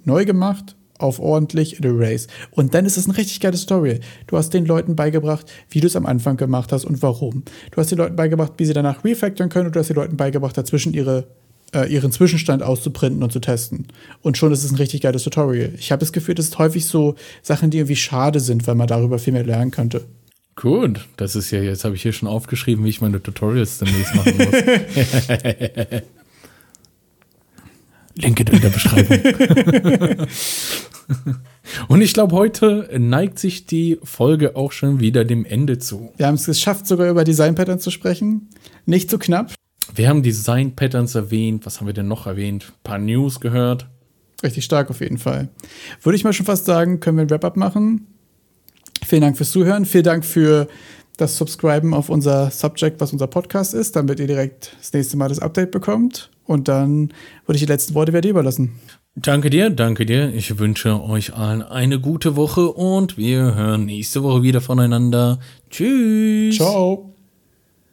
neu gemacht, auf ordentlich in Arrays. Und dann ist es ein richtig geiles Tutorial. Du hast den Leuten beigebracht, wie du es am Anfang gemacht hast und warum. Du hast den Leuten beigebracht, wie sie danach refactoren können und du hast den Leuten beigebracht, dazwischen ihre äh, ihren Zwischenstand auszuprinten und zu testen. Und schon ist es ein richtig geiles Tutorial. Ich habe das Gefühl, das sind häufig so Sachen, die irgendwie schade sind, weil man darüber viel mehr lernen könnte. Gut, das ist ja, jetzt habe ich hier schon aufgeschrieben, wie ich meine Tutorials demnächst machen muss. Link in der Beschreibung. Und ich glaube, heute neigt sich die Folge auch schon wieder dem Ende zu. Wir haben es geschafft, sogar über Design Patterns zu sprechen. Nicht so knapp. Wir haben Design Patterns erwähnt. Was haben wir denn noch erwähnt? Ein paar News gehört. Richtig stark auf jeden Fall. Würde ich mal schon fast sagen, können wir ein Wrap-up machen. Vielen Dank fürs Zuhören. Vielen Dank für das Subscriben auf unser Subject, was unser Podcast ist, damit ihr direkt das nächste Mal das Update bekommt. Und dann würde ich die letzten Worte wieder dir überlassen. Danke dir, danke dir. Ich wünsche euch allen eine gute Woche und wir hören nächste Woche wieder voneinander. Tschüss. Ciao.